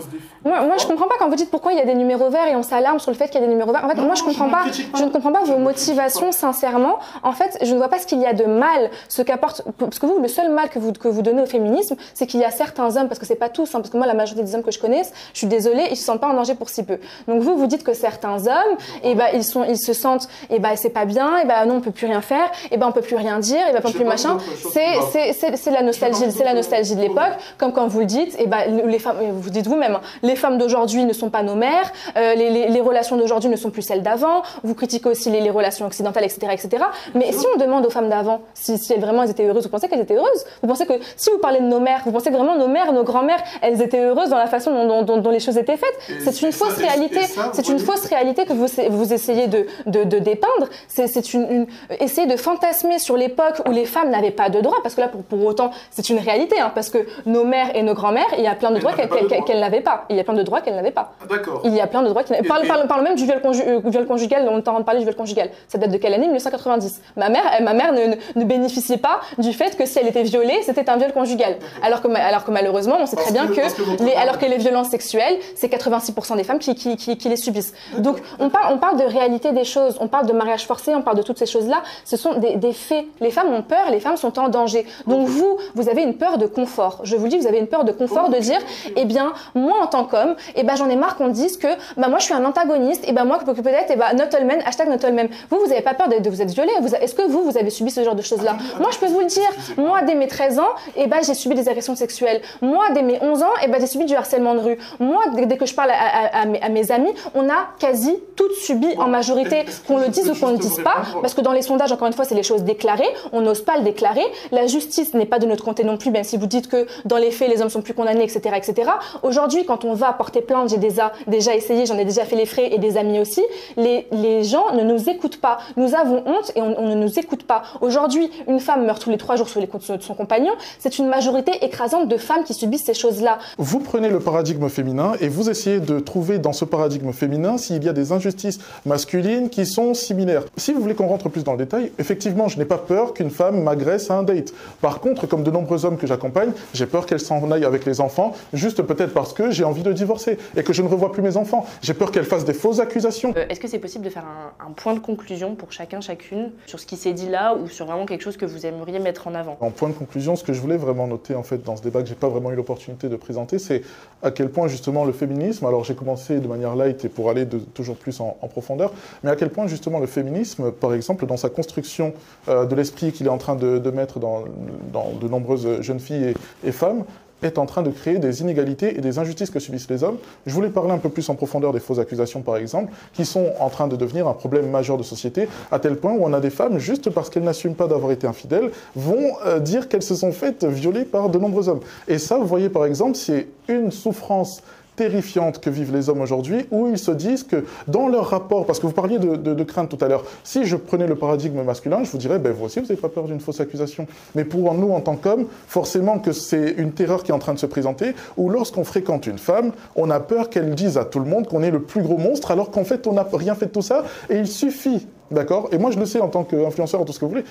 moi, moi, je comprends pas quand vous dites pourquoi il y a des numéros verts et on s'alarme sur le fait qu'il y a des numéros verts. En fait, moi, je comprends pas. Je ne comprends pas vos motivations, sincèrement. En fait, je ne vois pas ce qu'il y a de mal, ce qu'apporte. Parce que vous, le seul mal que vous, que vous donnez au féminisme, c'est qu'il y a certains hommes, parce que c'est pas tous, hein, parce que moi, la majorité des hommes que je connais, je suis désolée, ils se sentent pas en danger pour si peu. Donc vous, vous dites que certains hommes, et eh ben, ils sont, ils se sentent, et eh ben, c'est pas bien, et eh ben, non, on peut plus rien faire, et ben, on peut plus rien dire, et ben, on peut plus machin. C'est, c'est, c'est la nostalgie, c'est la nostalgie de l'époque, comme quand vous le dites, et ben, les femmes, vous dites vous-même, hein, les femmes d'aujourd'hui ne sont pas nos mères, euh, les, les, les, relations d'aujourd'hui ne sont plus celles d'avant, vous critiquez aussi les, les, relations occidentales, etc., etc. Mais si on demande aux femmes d'avant si, si elles vraiment elles étaient heureuses, vous pensez qu'elles étaient Vous pensez que si vous parlez de nos mères, vous pensez que vraiment nos mères, nos grand-mères, elles étaient heureuses dans la façon dont, dont, dont les choses étaient faites? C'est une fausse réalité. C'est une fausse réalité que vous, vous essayez de, de, de dépeindre. C'est une, une, essayer de fantasmer sur l'époque où les femmes n'avaient pas de droits, parce que là, pour, pour autant, c'est une réalité, hein, parce que nos mères et nos grand-mères, il y a plein de droits qu'elles qu n'avaient pas. Il y a plein de droits qu'elles n'avaient pas. Ah, d'accord. Il y a plein de droits qu'elles n'avaient pas. Parle, parle, même du viol, conju euh, viol conjugal, on est en train de parler du viol conjugal. Ça date de quelle année? 1990. Ma mère, elle, ma mère ne, ne, bénéficiait pas du fait que si elle était violée, c'était un viol conjugal. Alors que, alors que malheureusement, on sait très bien que, que les, alors que les violences sexuelles, c'est 86% des femmes qui, qui, qui, qui, les subissent. Donc on parle, on parle de réalité des choses, on parle de mariage forcé, on parle de toutes ces choses-là. Ce sont des, des, faits. Les femmes ont peur, les femmes sont en danger. Donc vous, vous avez une peur de confort. Je vous dis, vous avez une peur de confort de dire, eh bien, moi en tant qu'homme, eh ben j'en ai marre qu'on dise que, bah moi je suis un antagoniste, et ben moi que peut-être, eh ben not all men, hashtag not all men. Vous, vous n'avez pas peur de, de, vous être violé. Est-ce que vous, vous avez subi ce genre de choses-là? Moi, je peux vous le dire. Moi, dès mes 13 ans, eh ben j'ai subi des agressions sexuelles. Moi, dès mes 11 ans, eh ben j'ai subi du harcèlement de rue. Moi, dès, dès que je parle à, à, à, mes, à, mes, amis, on a quasi toutes subi en majorité, qu'on le dise ou qu'on ne le dise pas, parce que dans les sondages, encore une fois, c'est les choses déclarées. On n'ose pas le déclarer. La justice n'est pas de notre côté non plus, même si vous dites que dans les faits, les hommes sont plus condamnés, etc., etc. Aujourd'hui, quand on va porter plainte, j'ai déjà, déjà essayé, j'en ai déjà fait les frais et des amis aussi. Les, les gens ne nous écoutent pas. Nous avons honte et on, on ne nous écoute pas. Aujourd'hui, une femme meurt tous les trois jours sous les coups de son compagnon, c'est une majorité écrasante de femmes qui subissent ces choses-là. Vous prenez le paradigme féminin et vous essayez de trouver dans ce paradigme féminin s'il y a des injustices masculines qui sont similaires. Si vous voulez qu'on rentre plus dans le détail, effectivement, je n'ai pas peur qu'une femme m'agresse à un date. Par contre, comme de nombreux hommes que j'accompagne, j'ai peur qu'elle s'en aille avec les enfants, juste peut-être parce que j'ai envie de divorcer et que je ne revois plus mes enfants. J'ai peur qu'elle fasse des fausses accusations. Euh, Est-ce que c'est possible de faire un, un point de conclusion pour chacun, chacune, sur ce qui s'est dit là ou sur vraiment quelque chose que vous aimeriez mettre en avant? Point de conclusion, ce que je voulais vraiment noter en fait dans ce débat que j'ai pas vraiment eu l'opportunité de présenter, c'est à quel point justement le féminisme. Alors j'ai commencé de manière light et pour aller de, toujours plus en, profondeur, mais à quel point justement le féminisme, par exemple, dans sa construction euh, de l'esprit qu'il est en train de, mettre dans, de nombreuses jeunes filles et femmes, est en train de créer des inégalités et des injustices que subissent les hommes. Je voulais parler un peu plus en profondeur des fausses accusations, par exemple, qui sont en train de devenir un problème majeur de société, à tel point où on a des femmes, juste parce qu'elles n'assument pas d'avoir été infidèles, vont euh, dire qu'elles se sont faites violer par de nombreux hommes. Et ça, vous voyez, par exemple, c'est une souffrance terrifiante que vivent les hommes aujourd'hui, où ils se disent que dans leur rapport, parce que vous parliez de, crainte tout à l'heure, si je prenais le paradigme masculin, je vous dirais, ben, vous aussi, vous n'avez pas peur d'une fausse accusation. Mais pour nous, en tant qu'hommes, forcément que c'est une terreur qui est en train de se présenter, où lorsqu'on fréquente une femme, on a peur qu'elle dise à tout le monde qu'on est le plus gros monstre, alors qu'en fait, on n'a rien fait de tout ça, et il suffit D'accord? Et moi, je le sais en tant qu'influenceur, tout ce que vous voulez.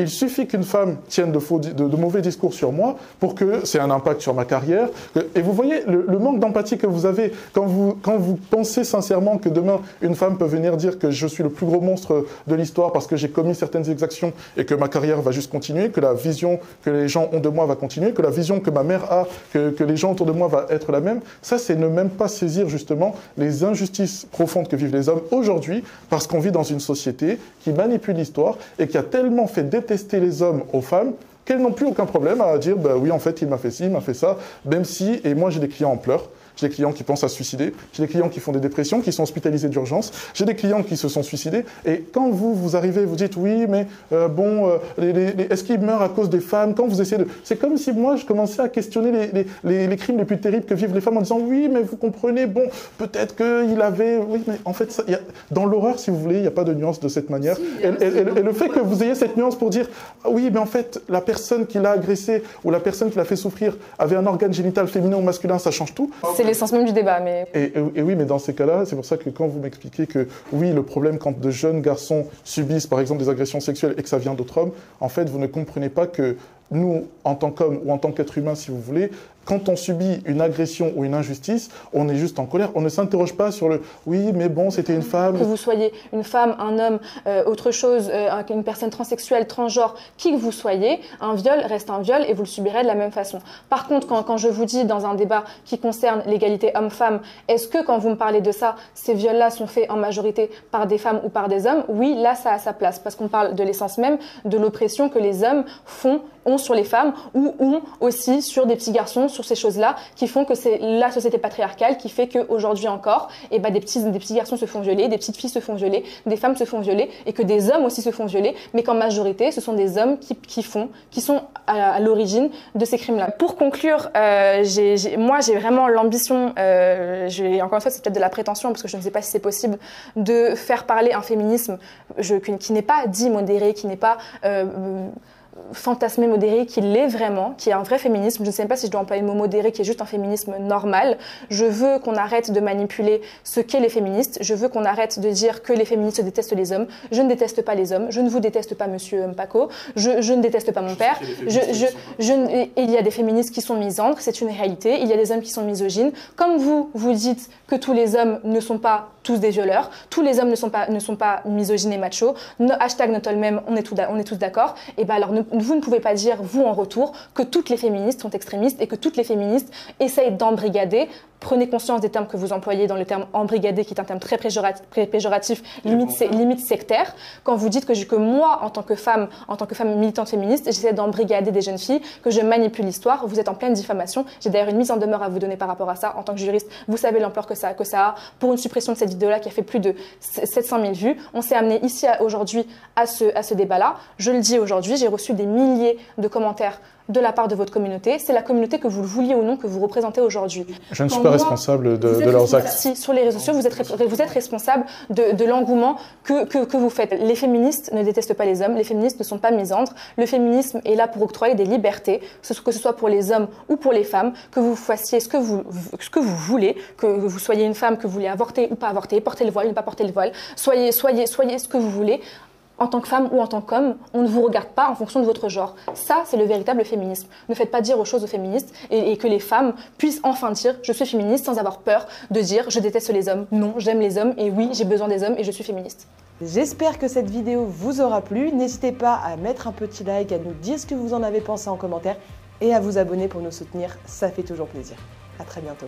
Il suffit qu'une femme tienne de, mauvais discours sur moi pour que c'est un impact sur ma carrière. Et vous voyez le, manque d'empathie que vous avez quand vous, pensez sincèrement que demain, une femme peut venir dire que je suis le plus gros monstre de l'histoire parce que j'ai commis certaines exactions et que ma carrière va juste continuer, que la vision que les gens ont de moi va continuer, que la vision que ma mère a, que, les gens autour de moi va être la même. Ça, c'est ne même pas saisir justement les injustices profondes que vivent les hommes aujourd'hui parce qu'on vit dans une société qui manipule l'histoire et qui a tellement fait détester les hommes aux femmes qu'elles n'ont plus aucun problème à dire bah oui en fait il m'a fait ci, il m'a fait ça, même si et moi j'ai des clients en pleurs. J'ai des clients qui pensent à se suicider. J'ai des clients qui font des dépressions, qui sont hospitalisés d'urgence. J'ai des clients qui se sont suicidés. Et quand vous, vous arrivez, vous dites oui, mais euh, bon, euh, est-ce qu'ils meurent à cause des femmes? Quand vous essayez de. C'est comme si moi, je commençais à questionner les, les, crimes les plus terribles que vivent les femmes en disant oui, mais vous comprenez, bon, peut-être qu'il avait. Oui, mais en fait, ça, y a... dans l'horreur, si vous voulez, il n'y a pas de nuance de cette manière. Si, et, et, et, le fait que vous ayez cette nuance pour dire ah, oui, mais en fait, la personne qui l'a agressé ou la personne qui l'a fait souffrir avait un organe génital féminin ou masculin, ça change tout. C'est l'essence même du débat. Mais... Et, et, oui, mais dans ces cas-là, c'est pour ça que quand vous m'expliquez que oui, le problème quand de jeunes garçons subissent par exemple des agressions sexuelles et que ça vient d'autres hommes, en fait, vous ne comprenez pas que nous, en tant qu'hommes ou en tant qu'être humain, si vous voulez, quand on subit une agression ou une injustice, on est juste en colère. On ne s'interroge pas sur le oui, mais bon, c'était une femme. Que vous soyez une femme, un homme, euh, autre chose, euh, une personne transsexuelle, transgenre, qui que vous soyez, un viol reste un viol et vous le subirez de la même façon. Par contre, quand, quand je vous dis dans un débat qui concerne l'égalité homme-femme, est-ce que quand vous me parlez de ça, ces viols-là sont faits en majorité par des femmes ou par des hommes? Oui, là, ça a sa place parce qu'on parle de l'essence même de l'oppression que les hommes font ont sur les femmes ou ont aussi sur des petits garçons, sur ces choses-là, qui font que c'est la société patriarcale qui fait qu'aujourd'hui encore, eh ben, des, petits, des petits garçons se font violer, des petites filles se font violer, des femmes se font violer, et que des hommes aussi se font violer, mais qu'en majorité, ce sont des hommes qui, sont à, l'origine de ces crimes-là. Pour conclure, euh, moi, j'ai vraiment l'ambition, euh, encore une fois, c'est peut-être de la prétention, parce que je ne sais pas si c'est possible, de faire parler un féminisme qui n'est pas dit modéré, qui n'est pas... Euh, fantasmé modéré qui l'est vraiment, qui est un vrai féminisme. Je ne sais même pas si je dois employer le mot modéré, qui est juste un féminisme normal. Je veux qu'on arrête de manipuler ce qu'est les féministes. Je veux qu'on arrête de dire que les féministes détestent les hommes. Je ne déteste pas les hommes. Je ne vous déteste pas, monsieur Mpako. Je, je ne déteste pas mon père. Je, je, je, il y a des féministes qui sont misandres, c'est une réalité. Il y a des hommes qui sont misogynes. Comme vous, vous dites que tous les hommes ne sont pas tous des violeurs, tous les hommes ne sont pas, ne sont pas misogynes et machos. No, hashtag not all même, on est, tout, on est tous d'accord. Et ben alors, ne, vous ne pouvez pas dire, vous en retour, que toutes les féministes sont extrémistes et que toutes les féministes essayent d'embrigader. Prenez conscience des termes que vous employez dans le terme embrigader, qui est un terme très péjoratif, limite, sectaire. Quand vous dites que, que moi, en tant que femme, en tant que femme militante féministe, j'essaie d'embrigader des jeunes filles, que je manipule l'histoire, vous êtes en pleine diffamation. J'ai d'ailleurs une mise en demeure à vous donner par rapport à ça. En tant que juriste, vous savez l'ampleur que ça, que ça a pour une suppression de cette vidéo-là qui a fait plus de 700 000 vues. On s'est amené ici aujourd'hui à ce débat-là. Je le dis aujourd'hui, j'ai reçu des milliers de commentaires de la part de votre communauté. C'est la communauté que vous le vouliez ou non que vous représentez aujourd'hui. Je ne suis pas responsable de, leurs actes. Si, sur les réseaux sociaux, vous êtes, vous êtes responsable de, l'engouement que, que, vous faites. Les féministes ne détestent pas les hommes, les féministes ne sont pas misandres. Le féminisme est là pour octroyer des libertés, que ce soit pour les hommes ou pour les femmes, que vous fassiez ce que vous, ce que vous voulez, que vous soyez une femme, que vous voulez avorter ou pas avorter, porter le voile, ne pas porter le voile, soyez, soyez, soyez ce que vous voulez en tant que femme ou en tant qu'homme, on ne vous regarde pas en fonction de votre genre. Ça, c'est le véritable féminisme. Ne faites pas dire aux choses aux féministes et, que les femmes puissent enfin dire je suis féministe sans avoir peur de dire je déteste les hommes. Non, j'aime les hommes et oui, j'ai besoin des hommes et je suis féministe. J'espère que cette vidéo vous aura plu. N'hésitez pas à mettre un petit like, à nous dire ce que vous en avez pensé en commentaire et à vous abonner pour nous soutenir. Ça fait toujours plaisir. À très bientôt.